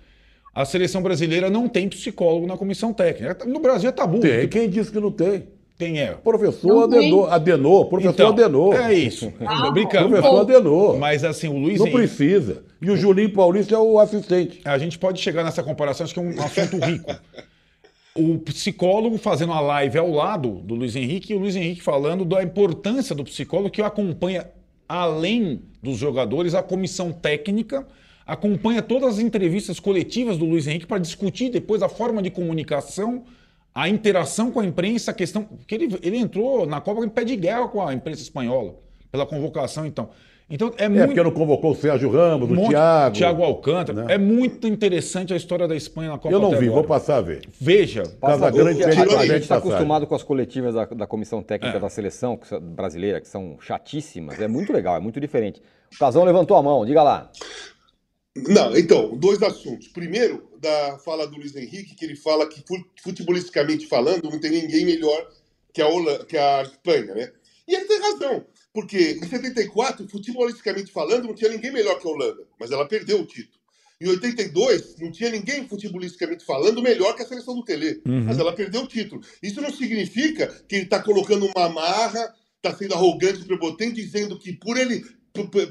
A seleção brasileira não tem psicólogo na comissão técnica. No Brasil é tabu. Tem. Quem disse que não tem? Quem é? Professor Adenor, Adenor, professor então, Adenor. É isso. Ah, Brincando. Professor Adenor. Mas assim, o Luiz Não Henrique... precisa. E o Juninho Paulista é o assistente. A gente pode chegar nessa comparação, acho que é um assunto rico. o psicólogo fazendo a live ao lado do Luiz Henrique e o Luiz Henrique falando da importância do psicólogo que acompanha, além dos jogadores, a comissão técnica, acompanha todas as entrevistas coletivas do Luiz Henrique para discutir depois a forma de comunicação a interação com a imprensa, a questão. que ele, ele entrou na Copa em pé de guerra com a imprensa espanhola, pela convocação, então. Então é É, muito. porque não convocou o Sérgio Ramos, um o Thiago. Thiago Alcântara. né? É muito interessante a história da Espanha na Copa Eu não até vi, agora. vou passar a ver. Veja. Passa Grande porque a, a gente está acostumado com as coletivas da, da comissão É. técnica da seleção que brasileira, que são chatíssimas. É muito legal, é muito diferente. O Casão levantou a mão, diga lá. Não, então, dois assuntos. Primeiro, da fala do Luiz Henrique, que ele fala que fu- futebolisticamente falando, não tem ninguém melhor que a, Holan- que a Espanha, né? E ele tem razão, porque em 74, futebolisticamente falando, não tinha ninguém melhor que a Holanda, mas ela perdeu o título. Em 82, não tinha ninguém futebolisticamente falando melhor que a seleção do Tele, mas ela perdeu o título. Isso não significa que ele está colocando uma marra, está sendo arrogante, prepotente, dizendo que por ele,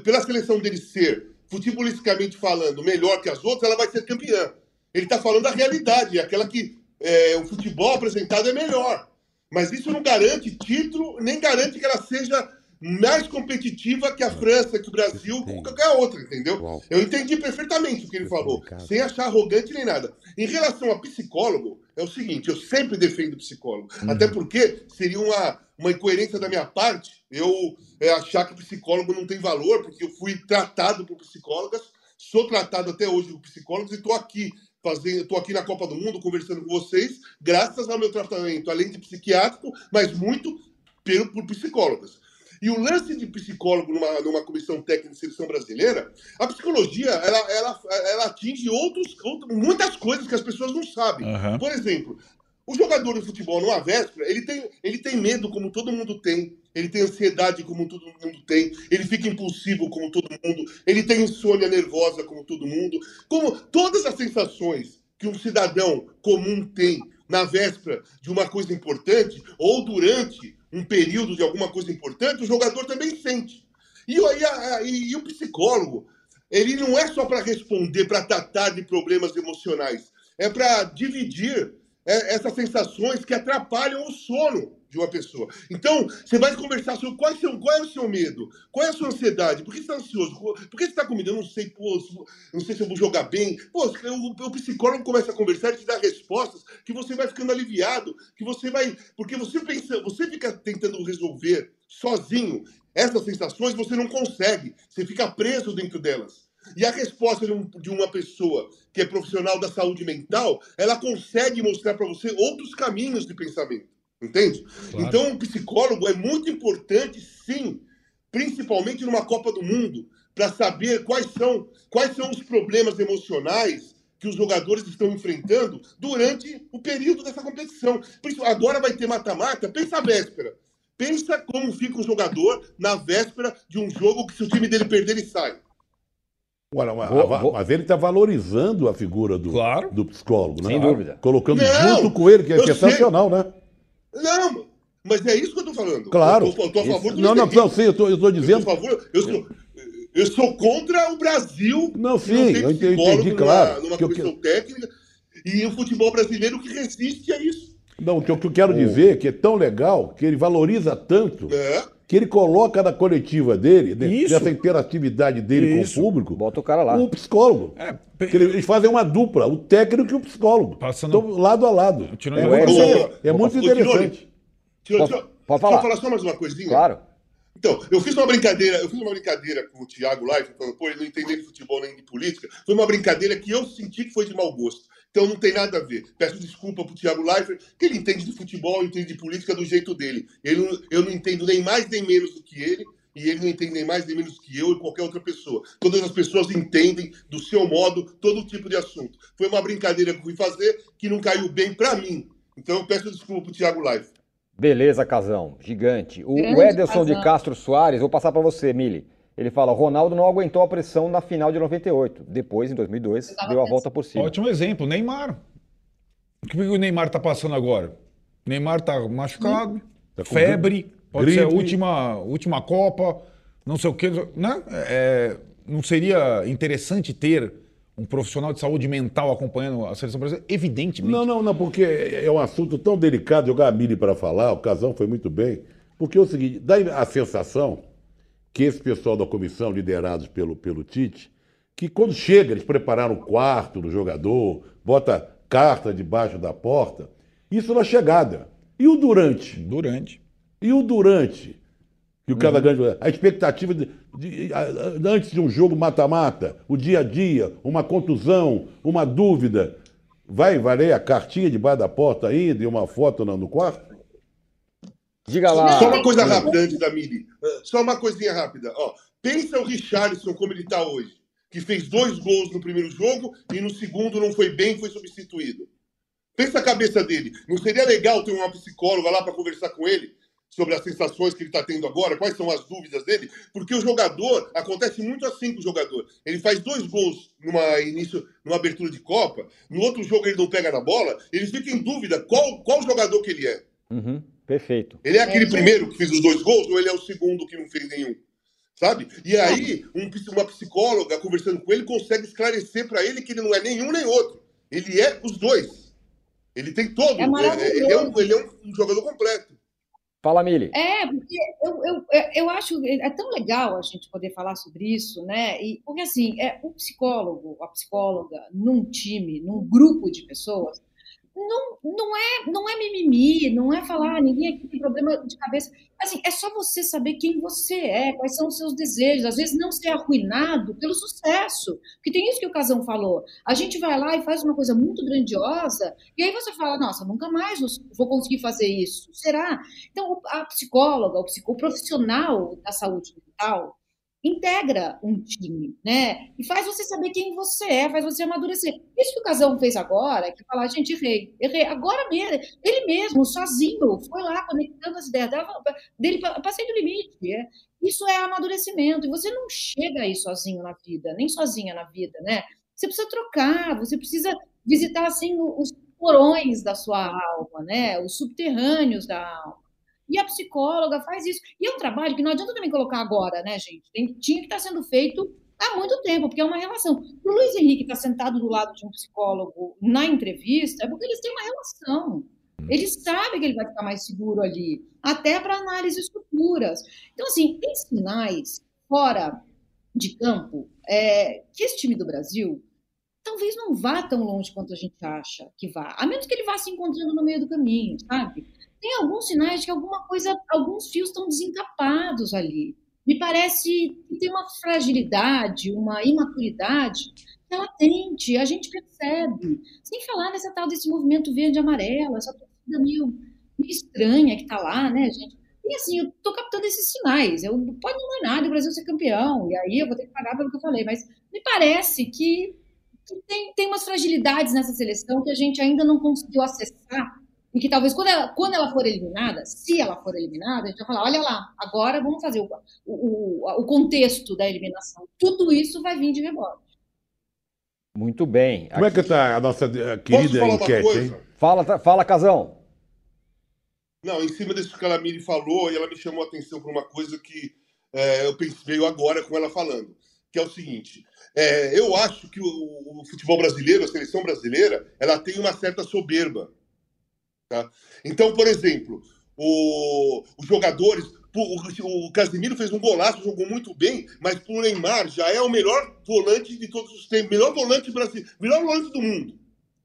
pela seleção dele ser futebolisticamente falando melhor que as outras, ela vai ser campeã. Ele está falando da realidade, aquela que é, o futebol apresentado é melhor. Mas isso não garante título, nem garante que ela seja mais competitiva que a França, que o Brasil, com qualquer outra, entendeu? Uau. Eu entendi perfeitamente o que ele falou, sem achar arrogante nem nada. Em relação a psicólogo, é o seguinte, eu sempre defendo psicólogo. Até porque seria uma, uma incoerência da minha parte eu é, achar que psicólogo não tem valor, porque eu fui tratado por psicólogas, sou tratado até hoje por psicólogos e estou aqui fazendo, estou aqui na Copa do Mundo conversando com vocês, graças ao meu tratamento, além de psiquiátrico, mas muito pelo, por psicólogas. E o lance de psicólogo numa, numa comissão técnica de seleção brasileira, a psicologia, ela, ela, ela atinge outros, outro- muitas coisas que as pessoas não sabem. Aham. Por exemplo, o jogador de futebol numa véspera, ele tem, ele tem medo como todo mundo tem, ele tem ansiedade como todo mundo tem, ele fica impulsivo como todo mundo, ele tem insônia nervosa como todo mundo. Como todas as sensações que um cidadão comum tem na véspera de uma coisa importante ou durante um período de alguma coisa importante, o jogador também sente. E, e- e o psicólogo, ele não é só para responder, para tratar de problemas emocionais, é para dividir é, essas sensações que atrapalham o sono de uma pessoa. Então, você vai conversar sobre qual é o seu medo, qual é a sua ansiedade, por que você está ansioso, por que você está com medo? Eu não sei, pô, não sei se eu vou jogar bem. Pô, o, o psicólogo começa a conversar e te dá respostas que você vai ficando aliviado, que você vai. Porque você pensa, você fica tentando resolver sozinho essas sensações, você não consegue. Você fica preso dentro delas. E a resposta de, um- de uma pessoa que é profissional da saúde mental, ela consegue mostrar para você outros caminhos de pensamento. Entende? Claro. Então, o psicólogo é muito importante, sim, principalmente numa Copa do Mundo, para saber quais são, quais são os problemas emocionais que os jogadores estão enfrentando durante o período dessa competição. Agora vai ter mata-mata, pensa a véspera. Pensa como fica o jogador na véspera de um jogo que se o time dele perder, ele sai. Ora, mas, Vou- a- vou- mas ele está valorizando a figura do, Claro. do psicólogo, né? Sem dúvida. Colocando Não, junto com ele, que é sensacional, né? Não, mas é isso que eu tô falando. Claro. Eu eu tô a favor do Não, não, não, sim, eu estou Eu dizendo. a favor. Eu sou, eu sou contra o Brasil. Não, sim, tem eu entendi, numa- claro. Numa Que eu- comissão técnica. E o futebol brasileiro que resiste a isso. Não, o que eu, que eu quero dizer é que é tão legal que ele valoriza tanto É. que ele coloca na coletiva dele, né, Isso. nessa interatividade dele Isso. com o público, Bota o cara lá. o psicólogo. É, ele- eles fazem uma dupla, o técnico e o psicólogo. Passando- Então, lado a lado. Tirando É o muito, Edson. é muito Tirone, interessante. Deixa, Pode- falar. eu falar só mais uma coisinha. Claro. Então, eu fiz uma brincadeira, eu fiz uma brincadeira com o Thiago Life, falando, pô, ele não entende nem de futebol nem de política. Foi uma brincadeira que eu senti que foi de mau gosto. Então não tem nada a ver. Peço desculpa pro Thiago Leifert, que ele entende de futebol, entende de política do jeito dele. Ele, eu não entendo nem mais nem menos do que ele, e ele não entende nem mais nem menos que eu e qualquer outra pessoa. Todas as pessoas entendem do seu modo todo tipo de assunto. Foi uma brincadeira que eu fui fazer que não caiu bem pra mim. Então eu peço desculpa pro Thiago Leifert. Beleza, Casão. Gigante. O, o Grande Ederson de Casão. Castro Soares, vou passar para você, Mili. Ele fala: Ronaldo não aguentou a pressão na final de 98. Depois, em 2002, Eu tava deu a pensando. volta por cima. Ótimo exemplo, Neymar. O que o Neymar tá passando agora? O Neymar tá machucado, Tá com febre, pode ser a última, última Copa, não sei o quê. Né? É, não seria interessante ter um profissional de saúde mental acompanhando a seleção brasileira? Evidentemente. Não, não, não, porque é um assunto tão delicado, jogar a Mili para falar, o Casão foi muito bem, porque é o seguinte, dá a sensação que esse pessoal da comissão, liderados pelo, pelo Tite, que quando chega, eles prepararam o quarto do jogador, bota carta debaixo da porta, isso na chegada. E o durante? Durante. E o durante? Que o cara ganha. A expectativa de, de- a- antes de um jogo mata-mata, o dia a dia, uma contusão, uma dúvida. Vai valer a cartinha debaixo da porta ainda e uma foto no no quarto? Diga lá. Só uma coisa rápida antes da Mili. Uh, Só uma coisinha rápida. Ó, pensa o Richarlison como ele está hoje, que fez dois gols no primeiro jogo e no segundo não foi bem, foi substituído. Pensa a cabeça dele. Não seria legal ter uma psicóloga lá para conversar com ele sobre as sensações que ele está tendo agora, quais são as dúvidas dele? Porque o jogador, acontece muito assim com o jogador. Ele faz dois gols numa início, numa abertura de Copa, no outro jogo ele não pega na bola, ele fica em dúvida qual, qual jogador que ele é. Uhum, perfeito. Ele é aquele É, primeiro que fez os dois gols ou ele é o segundo que não fez nenhum? Sabe? E aí, um uma psicóloga conversando com ele consegue esclarecer para ele que ele não é nenhum nem outro. Ele é os dois. Ele tem todo. É maravilhoso. ele é, um, ele é um jogador completo. Fala, Mili. É, porque eu, eu, eu acho é tão legal a gente poder falar sobre isso, né? E, porque assim, é, o psicólogo, a psicóloga, num time, num grupo de pessoas, não, não, é, não é mimimi, não é falar, "Ah, ninguém aqui tem problema de cabeça. Assim, é só você saber quem você é, quais são os seus desejos, às vezes não ser arruinado pelo sucesso. Porque tem isso que o Casão falou. A gente vai lá e faz uma coisa muito grandiosa, e aí você fala, nossa, nunca mais vou conseguir fazer isso. Será? Então, a psicóloga, o, psico, o profissional da saúde mental integra um time, né? E faz você saber quem você é, faz você amadurecer. Isso que o Casão fez agora, que falar, gente, errei, errei. Agora mesmo, ele mesmo, sozinho, foi lá conectando as ideias dele, passei do limite. É. Isso é amadurecimento, e você não chega aí sozinho na vida, nem sozinha na vida, né? Você precisa trocar, você precisa visitar, assim, os porões da sua alma, né? Os subterrâneos da alma. E a psicóloga faz isso. E é um trabalho que não adianta também colocar agora, né, gente? Tem, tinha que estar sendo feito há muito tempo, porque é uma relação. O Luiz Henrique está sentado do lado de um psicólogo na entrevista, é porque eles têm uma relação. Ele sabe que ele vai ficar mais seguro ali, até para análises futuras. Então, assim, tem sinais fora de campo é, que esse time do Brasil talvez não vá tão longe quanto a gente acha que vá, a menos que ele vá se encontrando no meio do caminho, sabe? Tem alguns sinais de que alguma coisa, alguns fios estão desencapados ali. Me parece que tem uma fragilidade, uma imaturidade latente, a gente percebe. Sem falar nessa tal desse movimento verde e amarelo, essa torcida meio, meio estranha que está lá, né, gente? E assim, eu estou captando esses sinais. Eu, pode não é nada o Brasil ser campeão, e aí eu vou ter que pagar pelo que eu falei, mas me parece que, que tem, tem umas fragilidades nessa seleção que a gente ainda não conseguiu acessar e que talvez quando ela, quando ela for eliminada, se ela for eliminada, a gente vai falar, olha lá, agora vamos fazer o, o, o contexto da eliminação. Tudo isso vai vir de rebote. Muito bem. Como é que está a nossa eh, querida Posso falar enquete, uma coisa? hein? Fala, fala, Casão. Não, em cima disso que a Lamiri falou, e ela me chamou a atenção para uma coisa que é, eu pensei agora com ela falando, que é o seguinte: é, eu acho que o, o, futebol brasileiro, a seleção brasileira, ela tem uma certa soberba. Tá? Então, por exemplo, o, os jogadores, o, o Casemiro fez um golaço, jogou muito bem, mas o Neymar já é o melhor volante de todos os tempos, melhor volante brasileiro, melhor volante do mundo.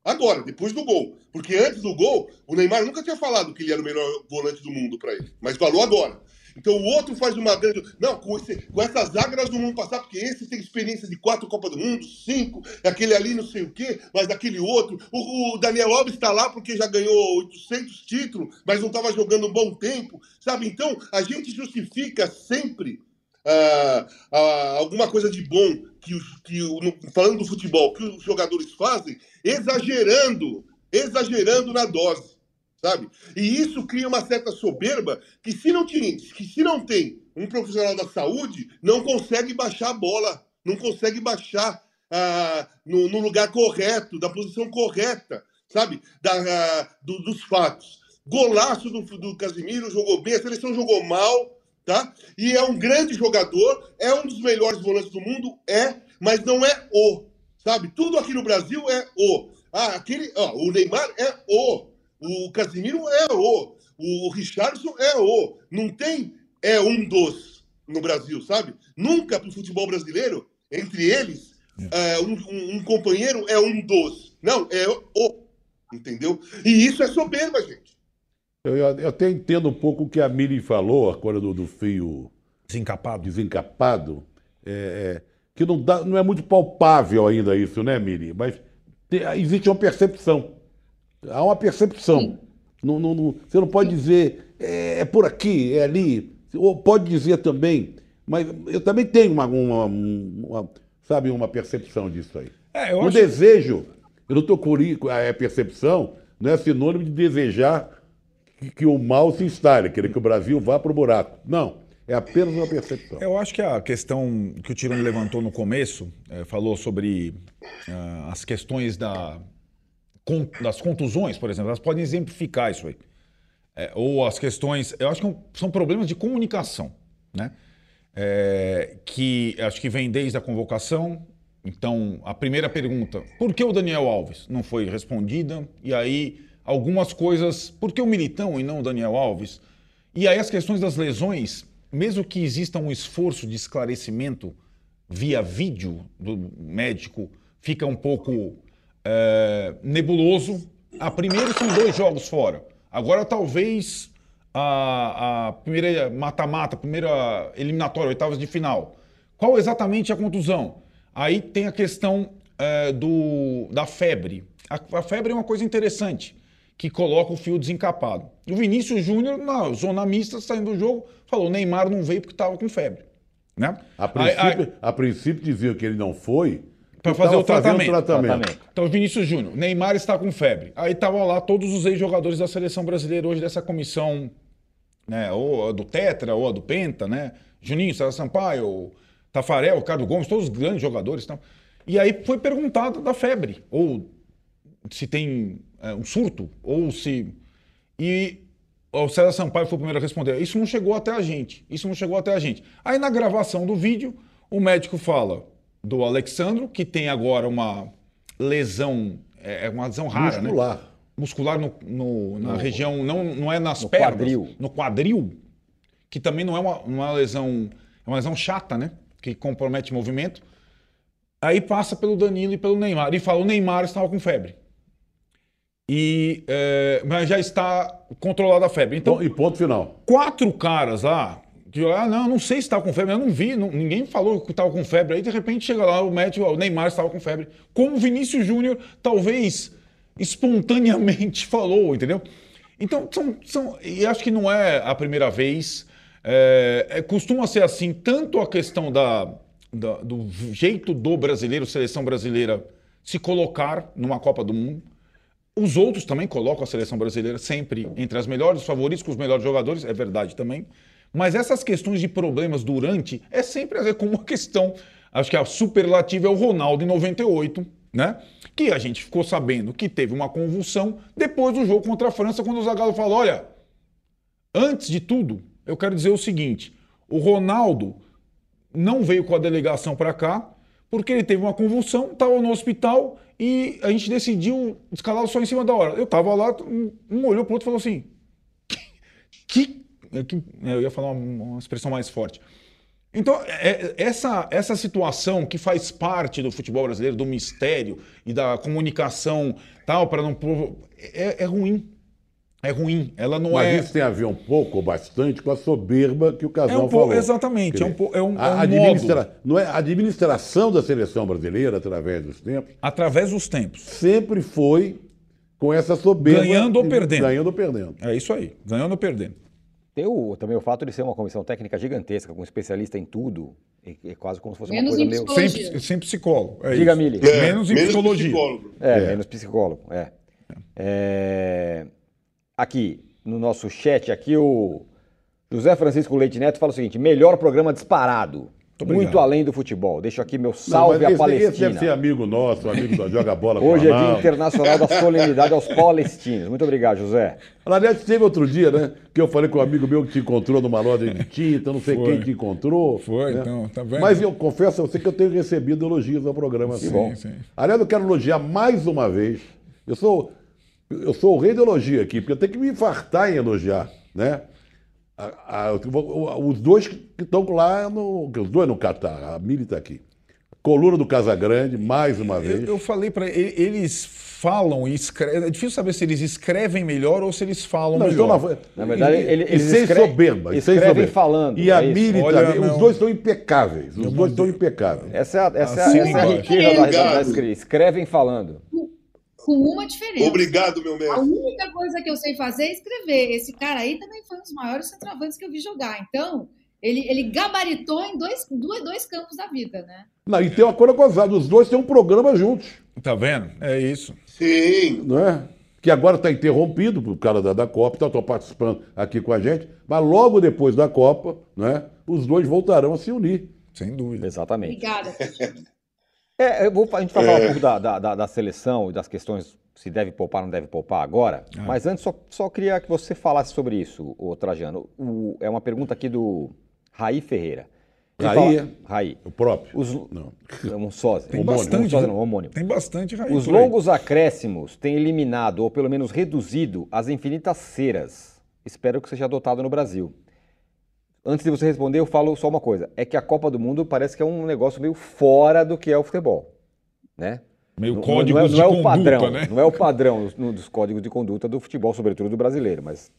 Agora, depois do gol. Porque antes do gol, o Neymar nunca tinha falado que ele era o melhor volante do mundo para ele. Mas falou agora. Então o outro faz uma grande. Não, com, esse, com essa zaga não vamos passar, porque esse tem experiência de quatro Copas do Mundo, cinco, aquele ali não sei o quê, mas daquele outro. O, o Daniel Alves está lá porque já ganhou 800 títulos, mas não estava jogando um bom tempo, sabe? Então a gente justifica sempre ah, ah, alguma coisa de bom que, que falando do futebol, que os jogadores fazem, exagerando, exagerando na dose, sabe? E isso cria uma certa soberba que se não tem, que se não tem um profissional da saúde, não consegue baixar a bola, não consegue baixar ah, no, no, lugar correto, da posição correta, sabe? Da, ah, do, dos fatos. Golaço do, do Casimiro, jogou bem, a seleção jogou mal, tá? E é um grande jogador, é um dos melhores volantes do mundo, é, mas não é o, sabe? Tudo aqui no Brasil é o. Ah, aquele, ó, o Neymar é o, o Casimiro é o, o Richardson é o. Não tem é um dos no Brasil, sabe? Nunca para o futebol brasileiro, entre eles, é. um, um, um companheiro é um dos. Não, é o. Entendeu? E isso é soberba, gente. Eu, eu até entendo um pouco o que a Miri falou, a coisa do, do fio Desencapado. desencapado, é, é, que não, dá, não é muito palpável ainda isso, né, Miri? Mas te- existe uma percepção. Há uma percepção. Não, não- não- você não pode dizer é, é por aqui, é ali. Ou pode dizer também, mas eu também tenho uma, uma- uma- sabe, uma percepção disso aí. É, eu o desejo, eu não estou com a percepção, não é sinônimo de desejar que, que o mal se instale, querer que o Brasil vá para o buraco. Não, é apenas uma percepção. Eu acho que a questão que o Tirone levantou no começo, eh, falou sobre ah, as questões da, con- das contusões, por exemplo, elas podem exemplificar isso aí. Eh, ou as questões, eu acho que são problemas de comunicação, né? Eh, que acho que vem desde a convocação. Então, a primeira pergunta, por que o Daniel Alves? Não foi respondida. E aí, algumas coisas, por que o Militão e não o Daniel Alves? E aí, as questões das lesões, mesmo que exista um esforço de esclarecimento via vídeo do médico, fica um pouco eh, nebuloso. A primeiro são dois jogos fora. Agora, talvez a, a primeira mata-mata, primeira eliminatória, oitavas de final. Qual exatamente a contusão? Aí tem a questão eh, do, da febre. A, a febre é uma coisa interessante, que coloca o fio desencapado. O Vinícius Júnior, na zona mista, saindo do jogo, falou: Neymar não veio porque estava com febre. Né? A princípio, aí- a princípio diziam que ele não foi Pra porque fazer o tava fazendo tratamento. tratamento. Então, Vinícius Júnior, Neymar está com febre. Aí estavam lá todos os ex-jogadores da seleção brasileira hoje dessa comissão, né? Ou a do Tetra, ou a do Penta, né? Juninho, César Sampaio, Tafarel, Ricardo Gomes, todos os grandes jogadores. Então. E aí foi perguntado da febre, ou se tem é, um surto, ou se. E o César Sampaio foi o primeiro a responder. Isso não chegou até a gente. Isso não chegou até a gente. Aí na gravação do vídeo, o médico fala do Alexandro, que tem agora uma lesão, é é uma lesão rara, né? Muscular. muscular no, no- na região, não, não é nas pernas, quadril. no quadril, que também não é uma, uma lesão, é uma lesão chata, né? Que compromete movimento. Aí passa pelo Danilo e pelo Neymar. E fala, o Neymar estava com febre. E, é, mas já está controlada a febre. Então, E ponto final. quatro caras lá, que, ah, não, não sei se estava com febre, eu não vi, não- ninguém falou que estava com febre. Aí, de repente, chega lá o médico, o Neymar estava com febre. Como o Vinícius Júnior, talvez espontaneamente [LAUGHS] falou, entendeu? Então, são, são, e acho que não é a primeira vez. É, é, costuma ser assim, tanto a questão da, da- do jeito do brasileiro, seleção brasileira, se colocar numa Copa do Mundo, os outros também colocam a seleção brasileira sempre entre as melhores, os favoritos com os melhores jogadores, é verdade também. Mas essas questões de problemas durante é sempre é como uma [LAUGHS] questão. Acho que a superlativa é o Ronaldo em 98, né? Que a gente ficou sabendo que teve uma convulsão depois do jogo contra a França, quando o Zagallo falou: olha, antes de tudo, eu quero dizer o seguinte: o Ronaldo não veio com a delegação para cá porque ele teve uma convulsão, estava no hospital e a gente decidiu escalá-lo só em cima da hora. Eu estava lá, um, olhou para o outro e falou assim: que- eu ia falar uma, expressão mais forte. Então, é- é- essa, essa situação que faz parte do futebol brasileiro, do mistério e da comunicação tal, para não. É, é ruim. É ruim. Ela não Mas é. isso tem a ver um pouco ou bastante com a soberba que o É Casal um pouco, falou. exatamente, é um, dizer, é um, é a, um administra- não é, a administração da seleção brasileira, através dos tempos, através dos tempos. sempre foi com essa soberba. Ganhando ou perdendo. Ganhando ou perdendo. É isso aí, ganhando ou perdendo. Tem o- também o fato de ser uma comissão técnica gigantesca, com especialista em tudo, e, e quase como se fosse Menos uma coisa meio... Sem, sem psicólogo. é Diga. Mili. É, Menos em psicologia. psicólogo. É, É. menos psicólogo, é. É, Aqui, no nosso chat, aqui o José Francisco Leite Neto fala o seguinte, melhor programa disparado. Muito além do futebol. Deixo aqui meu Não, salve mas à esse, esse Palestina. deve ser amigo nosso, amigo do Joga Bola com Hoje é Dia. Internacional da Solenidade aos Palestinos. Muito obrigado, José. Aliás, teve outro dia, né? Que eu falei com um amigo meu que te encontrou numa loja de tinta, não sei Foi. quem te encontrou. Foi, né? então, tá vendo? Mas eu confesso a você que eu tenho recebido elogios ao programa. Sim, assim. sim. Aliás, eu quero elogiar mais uma vez. Eu sou, eu sou o rei da elogia aqui, porque eu tenho que me infartar em elogiar, né? A- a- os dois que estão lá, no, os dois no Catar, a Mili está aqui. Coluna do Casagrande, mais uma Eu, vez. eu falei pra ele, eles falam e escrevem. É difícil saber se eles escrevem melhor ou se eles falam Não, melhor. estão Na verdade, e, ele- e eles sem escrevem- soberba. e sem escrevem soberba. falando, E a é. Miri também. Os dois estão impecáveis. Os Eu dois estão impecáveis. Essa é a, essa é a- Assina essa é a riqueza da, da, escrita. Escrevem falando. Com uma diferença. Obrigado, meu A mestre. única coisa que eu sei fazer é escrever. Esse cara aí também foi um dos maiores centroavantes que eu vi jogar. Então, ele, ele gabaritou em dois, dois, dois campos da vida, né? Não, e tem uma coisa gozada. Os dois têm um programa juntos. Tá vendo? É isso. Sim. não é? Que agora está interrompido por causa da, da Copa, então estou participando aqui com a gente, mas logo depois da Copa, né, os dois voltarão a se unir. Sem dúvida. Exatamente. Obrigada. É, eu vou, a gente vai falar um pouco da, da, da- seleção e das questões se deve poupar ou não deve poupar agora. Mas antes, só, só queria que você falasse sobre isso, o Trajano. O- é uma pergunta aqui do Raí Ferreira. Raí, fala- Raí. O próprio. Os, Não. é um sósia. Tem bastante, Um sósia, né? não, homônimo. Tem bastante raiz. Os longos acréscimos têm eliminado, ou pelo menos reduzido, as infinitas ceras. Espero que seja adotado no Brasil. Antes de você responder, eu falo só uma coisa. É que a Copa do Mundo parece que é um negócio meio fora do que é o futebol. Né? Meio Não- códigos não é, não de é o conduta, padrão, né? Não é o padrão dos códigos de conduta do futebol, sobretudo do brasileiro. Mas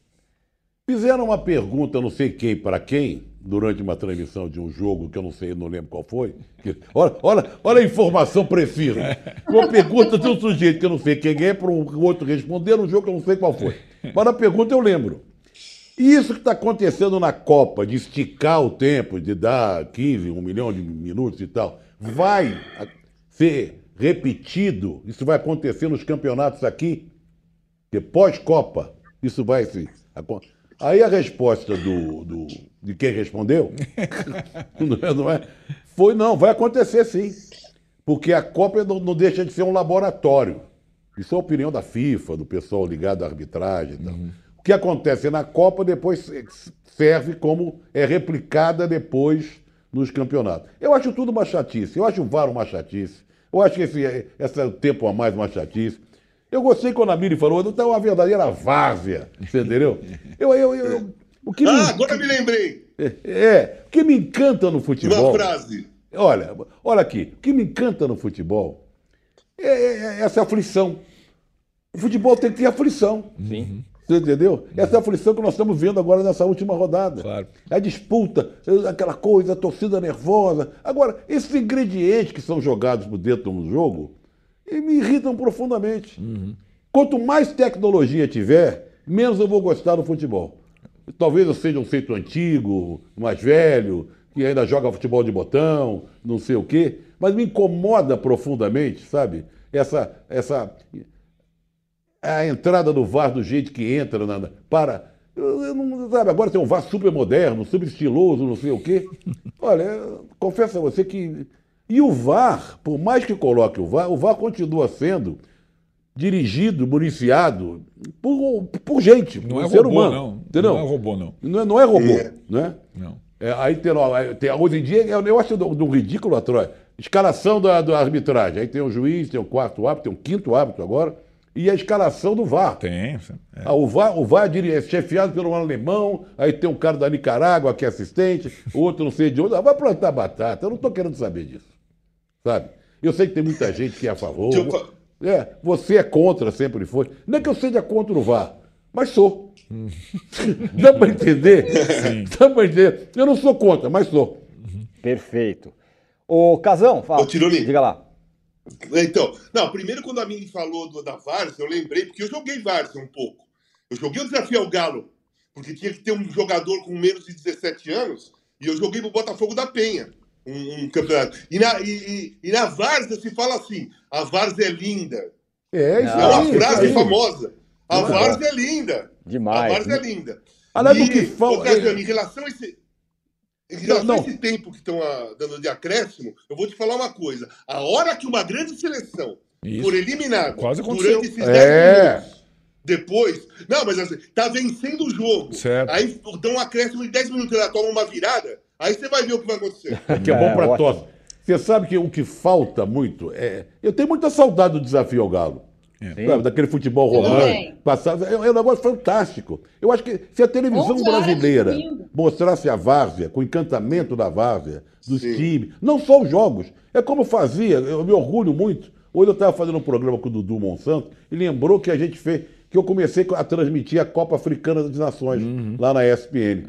Fizeram uma pergunta, não sei quem para quem, durante uma transmissão de um jogo que eu não sei, não lembro qual foi. Que- olha, olha, olha a informação precisa. Uma pergunta de um sujeito que eu não sei quem é, para um outro responder um jogo que eu não sei qual foi. Mas a pergunta eu lembro. E isso que está acontecendo na Copa, de esticar o tempo, de dar 15, um milhão de minutos e tal, vai ser repetido? Isso vai acontecer nos campeonatos aqui? Porque pós-Copa, isso vai se. Aí a resposta do, do- de quem respondeu [LAUGHS] não, é, não é? foi não, vai acontecer sim. Porque a Copa não, não deixa de ser um laboratório. Isso é a opinião da FIFA, do pessoal ligado à arbitragem. e tal. O que acontece na Copa depois serve como é replicada depois nos campeonatos. Eu acho tudo uma chatice. Eu acho o VAR uma chatice. Eu acho que esse, esse tempo a mais uma chatice. Eu gostei quando a Miri falou, então é uma verdadeira várzea. Entendeu? Eu, [LAUGHS] eu, eu- eu- o que Ah, me, agora me lembrei. é, o que me encanta no Uma futebol. frase. Olha, olha aqui, o que me encanta no futebol é, é- é essa aflição. O futebol tem que ter aflição. sim. Você entendeu? Essa é a aflição que nós estamos vendo agora nessa última rodada. Claro. A disputa, aquela coisa, a torcida nervosa. Agora, esses ingredientes que são jogados por dentro de um jogo me irritam profundamente. Quanto mais tecnologia tiver, menos eu vou gostar do futebol. Talvez eu seja um feito antigo, mais velho, que ainda joga futebol de botão, não sei o quê, mas me incomoda profundamente, sabe? Essa, essa a entrada do VAR do jeito que entra na, na- para. Eu, eu não, sabe, agora tem um VAR super moderno, super estiloso, não sei o quê. [LAUGHS] Olha, confesso a você que. E o VAR, por mais que coloque o VAR, o VAR continua sendo dirigido, municiado por, por gente, por Não é ser robô, humano. não. Entendeu? Não é robô, não. Não é, não é robô, É. né? Não. É, aí tem, tem- hoje em dia, eu, eu acho de um ridículo, Troia. Escalação da, da arbitragem. Aí tem o juiz, tem o quarto árbitro, tem o quinto árbitro agora. E a escalação do VAR. Tem. é. Ah, o VAR, o VAR é chefiado por um alemão, aí tem um cara da Nicarágua que é assistente, outro não sei de onde. Ah, vai plantar batata. Eu não estou querendo saber disso. Sabe? Eu sei que tem muita gente que é a favor. É, você é contra, sempre foi. Não é que eu seja contra o VAR, mas sou. Dá para entender? Dá para entender? Eu não sou contra, mas sou. Perfeito. Ô, Casão, fala. Ô. Diga lá. Então, não, primeiro quando a Mini falou do, da Várzea, eu lembrei, porque eu joguei Várzea um pouco. Eu joguei o desafio ao Galo, porque tinha que ter um jogador com menos de 17 anos, e eu joguei pro Botafogo da Penha, um, um campeonato. E na, e, e- e na Várzea se fala assim, a Várzea é linda. É, isso Não, É uma aí, isso frase aí. famosa. A Várzea é linda. Demais. A Várzea é linda. Aliás, e, que fal- ô, Cassiano, em relação a esse... Em relação Não, esse tempo que estão ah, dando de acréscimo, eu vou te falar uma coisa. A hora que uma grande seleção Isso. for eliminada durante esses 10 É. minutos, depois... Não, mas assim, tá vencendo o jogo. Certo. Aí dão um acréscimo de 10 minutos, ela toma uma virada, aí você vai ver o que vai acontecer. [LAUGHS] que é bom É, para tosse. Você sabe que o que falta muito é. Eu tenho muita saudade do desafio ao Galo. É. Sabe, daquele futebol romano. Passava, é, é um negócio fantástico. Eu acho que se a televisão 11 horas brasileira de mostrasse a várzea, com o encantamento da várzea, dos Sim. times, não só os jogos, é como fazia, eu me orgulho muito. Hoje eu estava fazendo um programa com o Dudu Monsanto e lembrou que a gente fez, que eu comecei a transmitir a Copa Africana das Nações, lá na ESPN.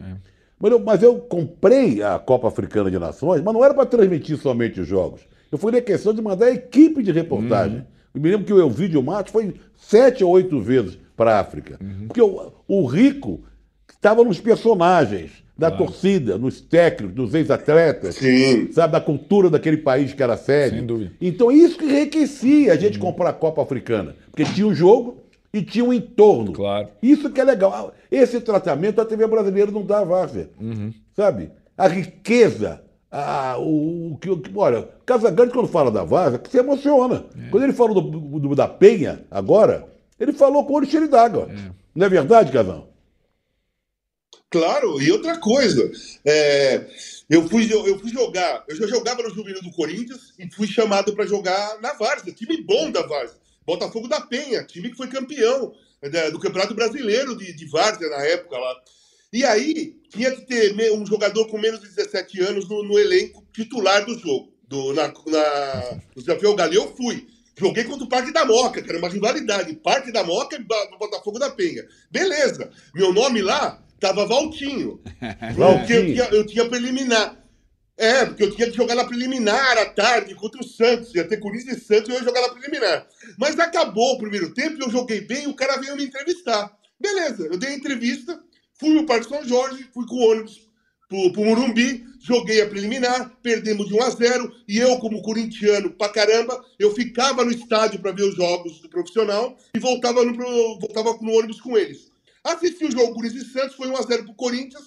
Mas, eu, mas eu comprei a Copa Africana de Nações, mas não era para transmitir somente os jogos. Eu fui na questão de mandar a equipe de reportagem. Eu me lembro que o Elvídio Matos foi sete ou oito vezes para a África. Porque o, o rico estava nos personagens da torcida, nos técnicos, nos ex-atletas Sim. sabe, da cultura daquele país que era sede. Sem dúvida. Então isso que enriquecia a gente comprar a Copa Africana, porque tinha um jogo e tinha um entorno. Claro. Isso que é legal. Esse tratamento a TV brasileira não dá a várzea. Sabe? A riqueza, a, o, o que. o que- Olha, Casagrande, quando fala da várzea, se emociona. Quando ele falou do, do- da Penha, agora, ele falou com o olho cheio d'água. Não é verdade, Casão? Claro, e outra coisa, é, eu, fui, jo- eu fui jogar, eu já jogava no Juvenil do Corinthians e fui chamado para jogar na Várzea, time bom da Várzea, Botafogo da Penha, time que foi campeão né, do Campeonato Brasileiro de, de Várzea na época lá. E aí tinha que ter um jogador com menos de 17 anos no, no elenco titular do jogo, do, na, na, no Desafio. E eu fui. Joguei contra o Parque da Moca, que era uma rivalidade. Parque da Moca e Botafogo da Penha. Beleza. Meu nome lá tava Valtinho. [LAUGHS] Porque eu tinha, eu tinha preliminar. É, porque eu tinha que jogar na preliminar à tarde contra o Santos. Ia ter Corinthians e Santos e eu ia jogar na preliminar. Mas acabou o primeiro tempo, eu joguei bem e o cara veio me entrevistar. Beleza, eu dei a entrevista, fui no Parque São Jorge, fui com o ônibus pro, pro Morumbi, joguei a preliminar, perdemos de 1 a 0 e eu, como corintiano pra caramba, eu ficava no estádio para ver os jogos do profissional e voltava no, voltava no ônibus com eles. Assisti o jogo Corinthians e Santos, foi 1 a 0 pro Corinthians.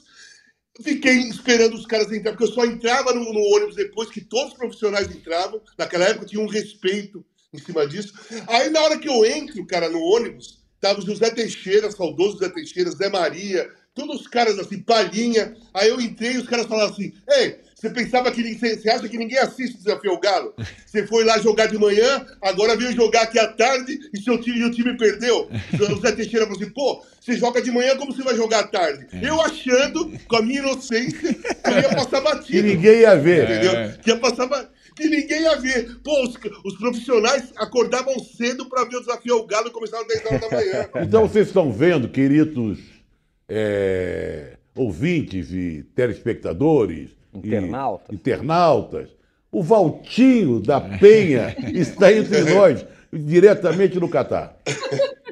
Fiquei esperando os caras entrar, porque eu só entrava no, no ônibus depois que todos os profissionais entravam. Naquela época tinha um respeito em cima disso. Aí na hora que eu entro, cara, no ônibus, tava o José Teixeira, saudoso José Teixeira, Zé Maria, todos os caras assim, palhinha. Aí eu entrei e os caras falaram assim: Ei, você pensava que ninguém- você acha que ninguém assiste o Desafio ao Galo? Você foi lá jogar de manhã, agora veio jogar aqui à tarde e, seu time, o time perdeu. O José Teixeira falou assim: pô, você joga de manhã, como você vai jogar à tarde? Eu achando, com a minha inocência, que eu ia passar Que batido. ninguém ia ver. Entendeu? É. Que ia passar ba- que ninguém ia ver. Pô, os, os profissionais acordavam cedo para ver o Desafio ao Galo e começavam às 10 horas da manhã. Então vocês estão vendo, queridos é, ouvintes e telespectadores, e Internautas. internautas, o Valtinho da Penha [LAUGHS] está entre nós, diretamente no Catar.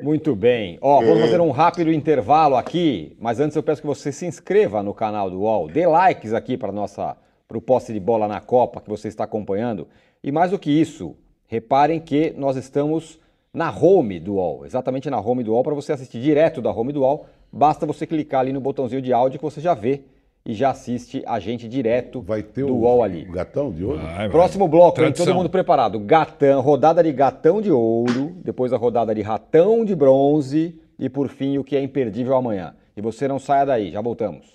Muito bem. Ó, vamos fazer um rápido intervalo aqui, mas antes eu peço que você se inscreva no canal do UOL, dê likes aqui para nossa para o poste de bola na Copa que você está acompanhando. E mais do que isso, reparem que nós estamos na home do UOL, exatamente na home do UOL, para você assistir direto da home do UOL, basta você clicar ali no botãozinho de áudio que você já vê e já assiste a gente direto Vai ter do o, UOL ali. o gatão de ouro? Vai, vai. Próximo bloco, hein? Todo mundo preparado. Gatão, rodada de gatão de ouro, depois a rodada de ratão de bronze e por fim o que é imperdível amanhã. E você não saia daí, já voltamos.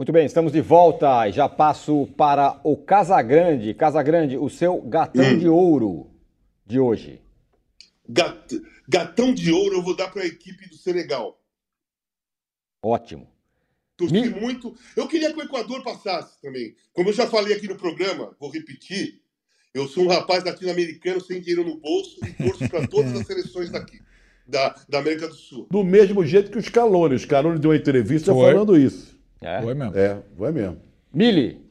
Muito bem, estamos de volta e já passo para o Casagrande. Casagrande, o seu gatão de ouro de hoje. Gat- Gatão de ouro eu vou dar para a equipe do Senegal. Ótimo. Torci Me- muito. Eu queria que o Equador passasse também. Como eu já falei aqui no programa, vou repetir. Eu sou um rapaz latino-americano sem dinheiro no bolso e torço para todas as seleções daqui, da, da América do Sul. Do mesmo jeito que os Scaloni. Os Scaloni deu uma entrevista Foi. falando isso. É. Foi mesmo. É, foi mesmo. Mili,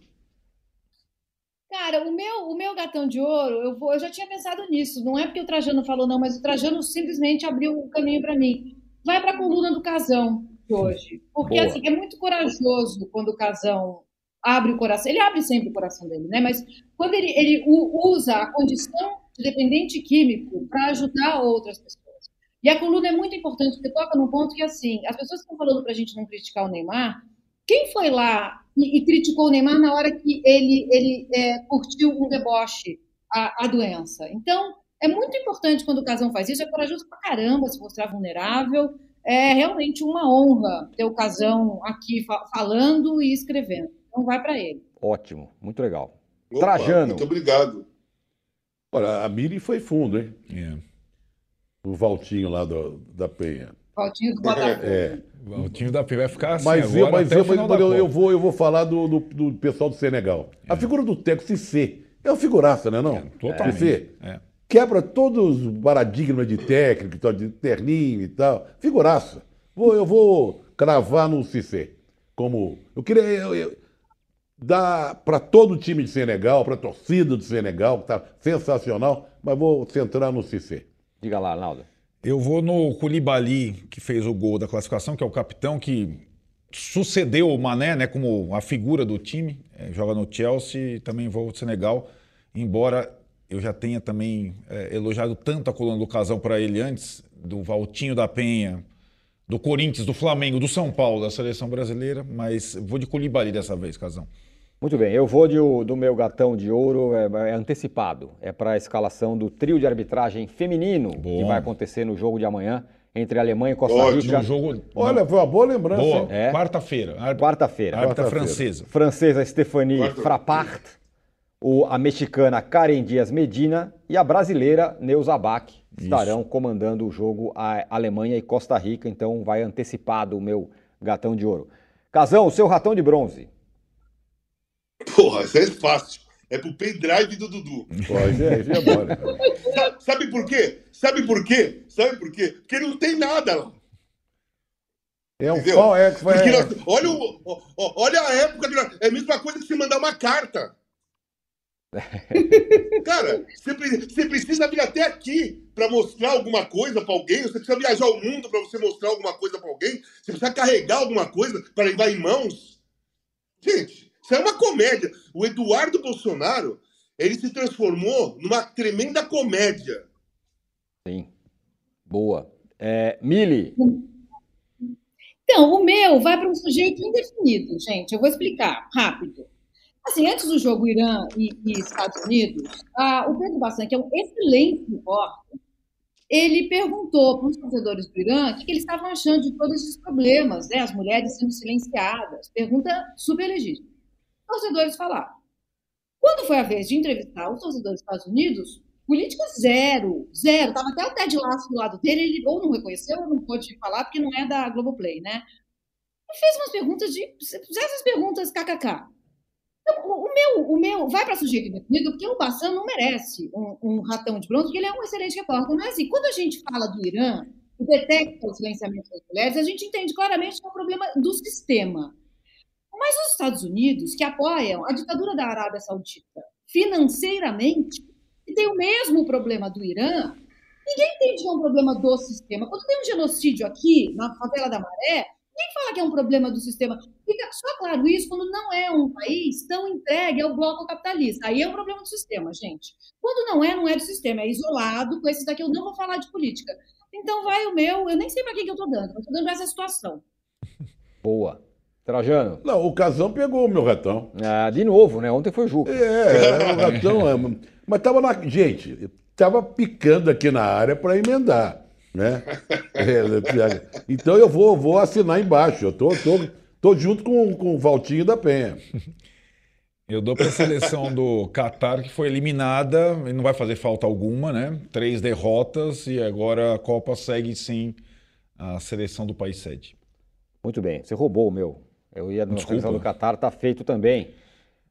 Cara, o meu, o meu gatão de ouro, eu, vou, eu já tinha pensado nisso. Não é porque o Trajano falou, não, mas o Trajano simplesmente abriu o caminho para mim. Vai para a coluna do Casão de hoje. Porque Boa. assim, é muito corajoso quando o Casão abre o coração. Ele abre sempre o coração dele, né? Mas quando ele, ele usa a condição de dependente químico para ajudar outras pessoas. E a coluna é muito importante, porque toca num ponto que, assim, as pessoas estão falando para a gente não criticar o Neymar. Quem foi lá e, e criticou o Neymar na hora que ele, ele é, curtiu um deboche a, a doença? Então, é muito importante quando o Casão faz isso, é corajoso pra caramba se mostrar vulnerável. É realmente uma honra ter o Casão aqui fa- falando e escrevendo. Então, vai para ele. Ótimo, muito legal. Opa, Trajano. Muito obrigado. Olha, a Miri foi fundo, hein? É. O Valtinho lá do- da Penha. Valtinho do Botafogo. É. O time da P vai ficar assim Mas, eu, agora mas, até eu, o final mas da eu, eu vou, eu vou falar do, do, do pessoal do Senegal. A figura do Teco Cissé é uma figuraça, né? Não? É, totalmente. Cissé É. quebra todos os paradigmas de técnico, e tal, de terninho e tal. Figuraça. Vou, eu vou cravar no Cissé. Como. Eu queria eu, eu, dar para todo o time de Senegal, para a torcida do Senegal, que está sensacional, mas vou centrar no Cissé. Diga lá, Arnaldo. Eu vou no Koulibaly, que fez o gol da classificação, que é o capitão que sucedeu o Mané, né, como a figura do time. É, joga no Chelsea, também vou ao Senegal, embora eu já tenha também é, elogiado tanto a coluna do Casão para ele antes, do Valtinho da Penha, do Corinthians, do Flamengo, do São Paulo, da seleção brasileira, mas vou de Koulibaly dessa vez, Casão. Muito bem, eu vou de do meu gatão de ouro, é, é antecipado. É para a escalação do trio de arbitragem feminino, que vai acontecer no jogo de amanhã entre Alemanha e Costa Ótimo. Rica. No jogo. Olha, foi uma boa lembrança. boa? É. quarta-feira. Quarta-feira. Árbitra Quarta-feira. francesa. Francesa Stephanie Quarta- Frappart, o, a mexicana Karen Dias Medina e a brasileira Neuza Bach estarão comandando o jogo a Alemanha e Costa Rica, então vai antecipado o meu gatão de ouro. Casão, o seu ratão de bronze. Porra, isso é fácil. É pro pendrive do Dudu. Pode, é, isso é mole. Sa- Sabe por quê? Sabe por quê? Sabe por quê? Porque não tem nada lá. É um pau, é, que foi- Porque nós- olha, o- olha a época nós- É a mesma coisa que você mandar uma carta. [LAUGHS] Cara, você, você precisa vir até aqui para mostrar alguma coisa para alguém. Você precisa viajar o mundo para você mostrar alguma coisa para alguém. Você precisa carregar alguma coisa para levar em mãos. Gente, isso é uma comédia. O Eduardo Bolsonaro, ele se transformou numa tremenda comédia. Sim. Boa. É, Mili, Então, o meu vai para um sujeito indefinido, gente. Eu vou explicar rápido. Assim, antes do jogo Irã e, e Estados Unidos, ah, o Pedro Bassan, que é um excelente repórter, ele perguntou para os torcedores do Irã o que, que eles estavam achando de todos esses problemas, né? As mulheres sendo silenciadas. Pergunta super legítima. Torcedores falaram. Quando foi a vez de entrevistar os torcedores dos Estados Unidos, política zero, zero. Tava até o Ted Lasso do lado dele, ele ou não reconheceu ou não pôde falar, porque não é da Globoplay, né? E fez umas perguntas de. Essas perguntas kkk. Então, o, meu, o meu vai para sujeito indefinido, porque o Bassan não merece um, um ratão de bronze, porque ele é um excelente repórter. Mas assim, quando a gente fala do Irã detecta o silenciamento das mulheres, a gente entende claramente que é um problema do sistema. Mas os Estados Unidos, que apoiam a ditadura da Arábia Saudita financeiramente, e tem o mesmo problema do Irã, ninguém entende que é um problema do sistema. Quando tem um genocídio aqui, na favela da Maré, ninguém fala que é um problema do sistema. Fica só claro isso quando não é um país tão entregue ao bloco capitalista. Aí é um problema do sistema, gente. Quando não é, não é do sistema, é isolado. Com esses daqui eu não vou falar de política. Então vai o meu, eu nem sei para quem que eu estou dando, eu estou dando essa situação. boa. Trajano, Não, o Casão pegou o meu ratão. ah, de novo, né? Ontem foi o Juca. É, o ratão. é, mas tava na. Gente, tava picando aqui na área para emendar. Né? É, então eu vou, vou assinar embaixo. Eu tô, tô, tô junto com, com o Valtinho da Penha. Eu dou para a seleção do Qatar, que foi eliminada, e não vai fazer falta alguma, né? Três derrotas e agora a Copa segue sem a seleção do país sede. Muito bem, você roubou o meu. Eu ia na Desculpa. seleção do Catar, tá feito também.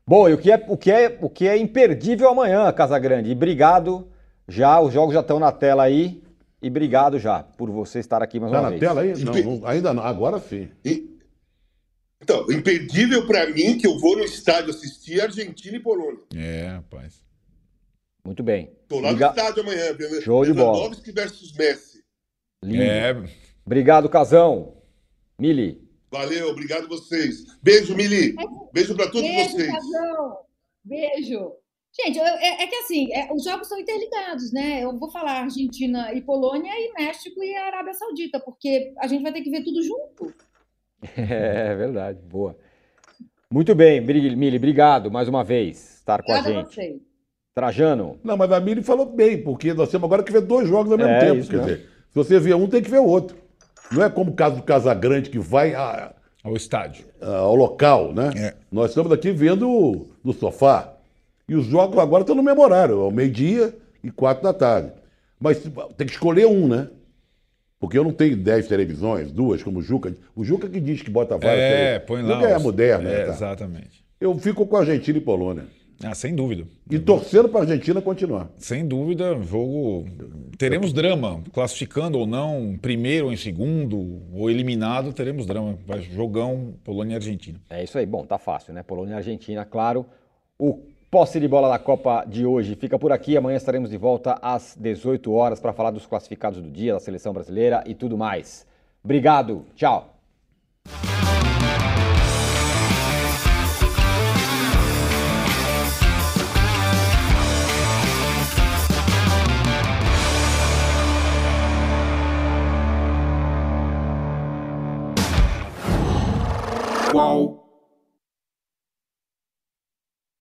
Bom, e o que é, o que é, o que é imperdível amanhã, Casagrande? E obrigado já, os jogos já estão na tela aí. E obrigado já por você estar aqui mais Tá uma na vez. tela aí? Não, não, ainda não. Agora sim. E- Então, imperdível para mim que eu vou no estádio assistir Argentina e Polônia. É, rapaz. Muito bem. Tô lá Liga- no estádio amanhã, Lewandowski Show de bola. versus Messi. Lindo. É, Obrigado, Casão. Mili. Valeu, obrigado a vocês. Beijo, Mili. Beijo pra todos Beijo, vocês. Casão. Beijo. Gente, eu- é, é que assim, é, os jogos são interligados, né? Eu vou falar Argentina e Polônia e México e Arábia Saudita, porque a gente vai ter que ver tudo junto. [LAUGHS] É verdade, boa. Muito bem, Mili, obrigado mais uma vez estar com a Obrigada a gente. vocês. Trajano. Não, mas a Miri falou bem, porque nós temos agora que ver dois jogos ao mesmo É, tempo. isso Quer mesmo. dizer, se você vê um, tem que ver o outro. Não é como o caso do Casagrande, que vai a- ao estádio. a- ao local, né? É. Nós estamos aqui vendo no sofá. E os jogos agora estão no memorário, ao meio-dia e quatro da tarde. Mas tem que escolher um, né? Porque eu não tenho dez televisões, duas, como o Juca. O Juca que diz que bota várias É, televisões. põe lá. Juca é os- moderna. É, né, tá? Exatamente. Eu fico com a Argentina e Polônia. Ah, sem dúvida. E torcendo para a Argentina continuar. Sem dúvida, jogo. Teremos drama. Classificando ou não, primeiro ou em segundo, ou eliminado, teremos drama. Vai jogão Polônia e Argentina. É isso aí. Bom, tá fácil, né? Polônia e Argentina, claro. O posse de bola da Copa de hoje fica por aqui. Amanhã estaremos de volta às 18 horas para falar dos classificados do dia, da seleção brasileira e tudo mais. Obrigado. Tchau. qual.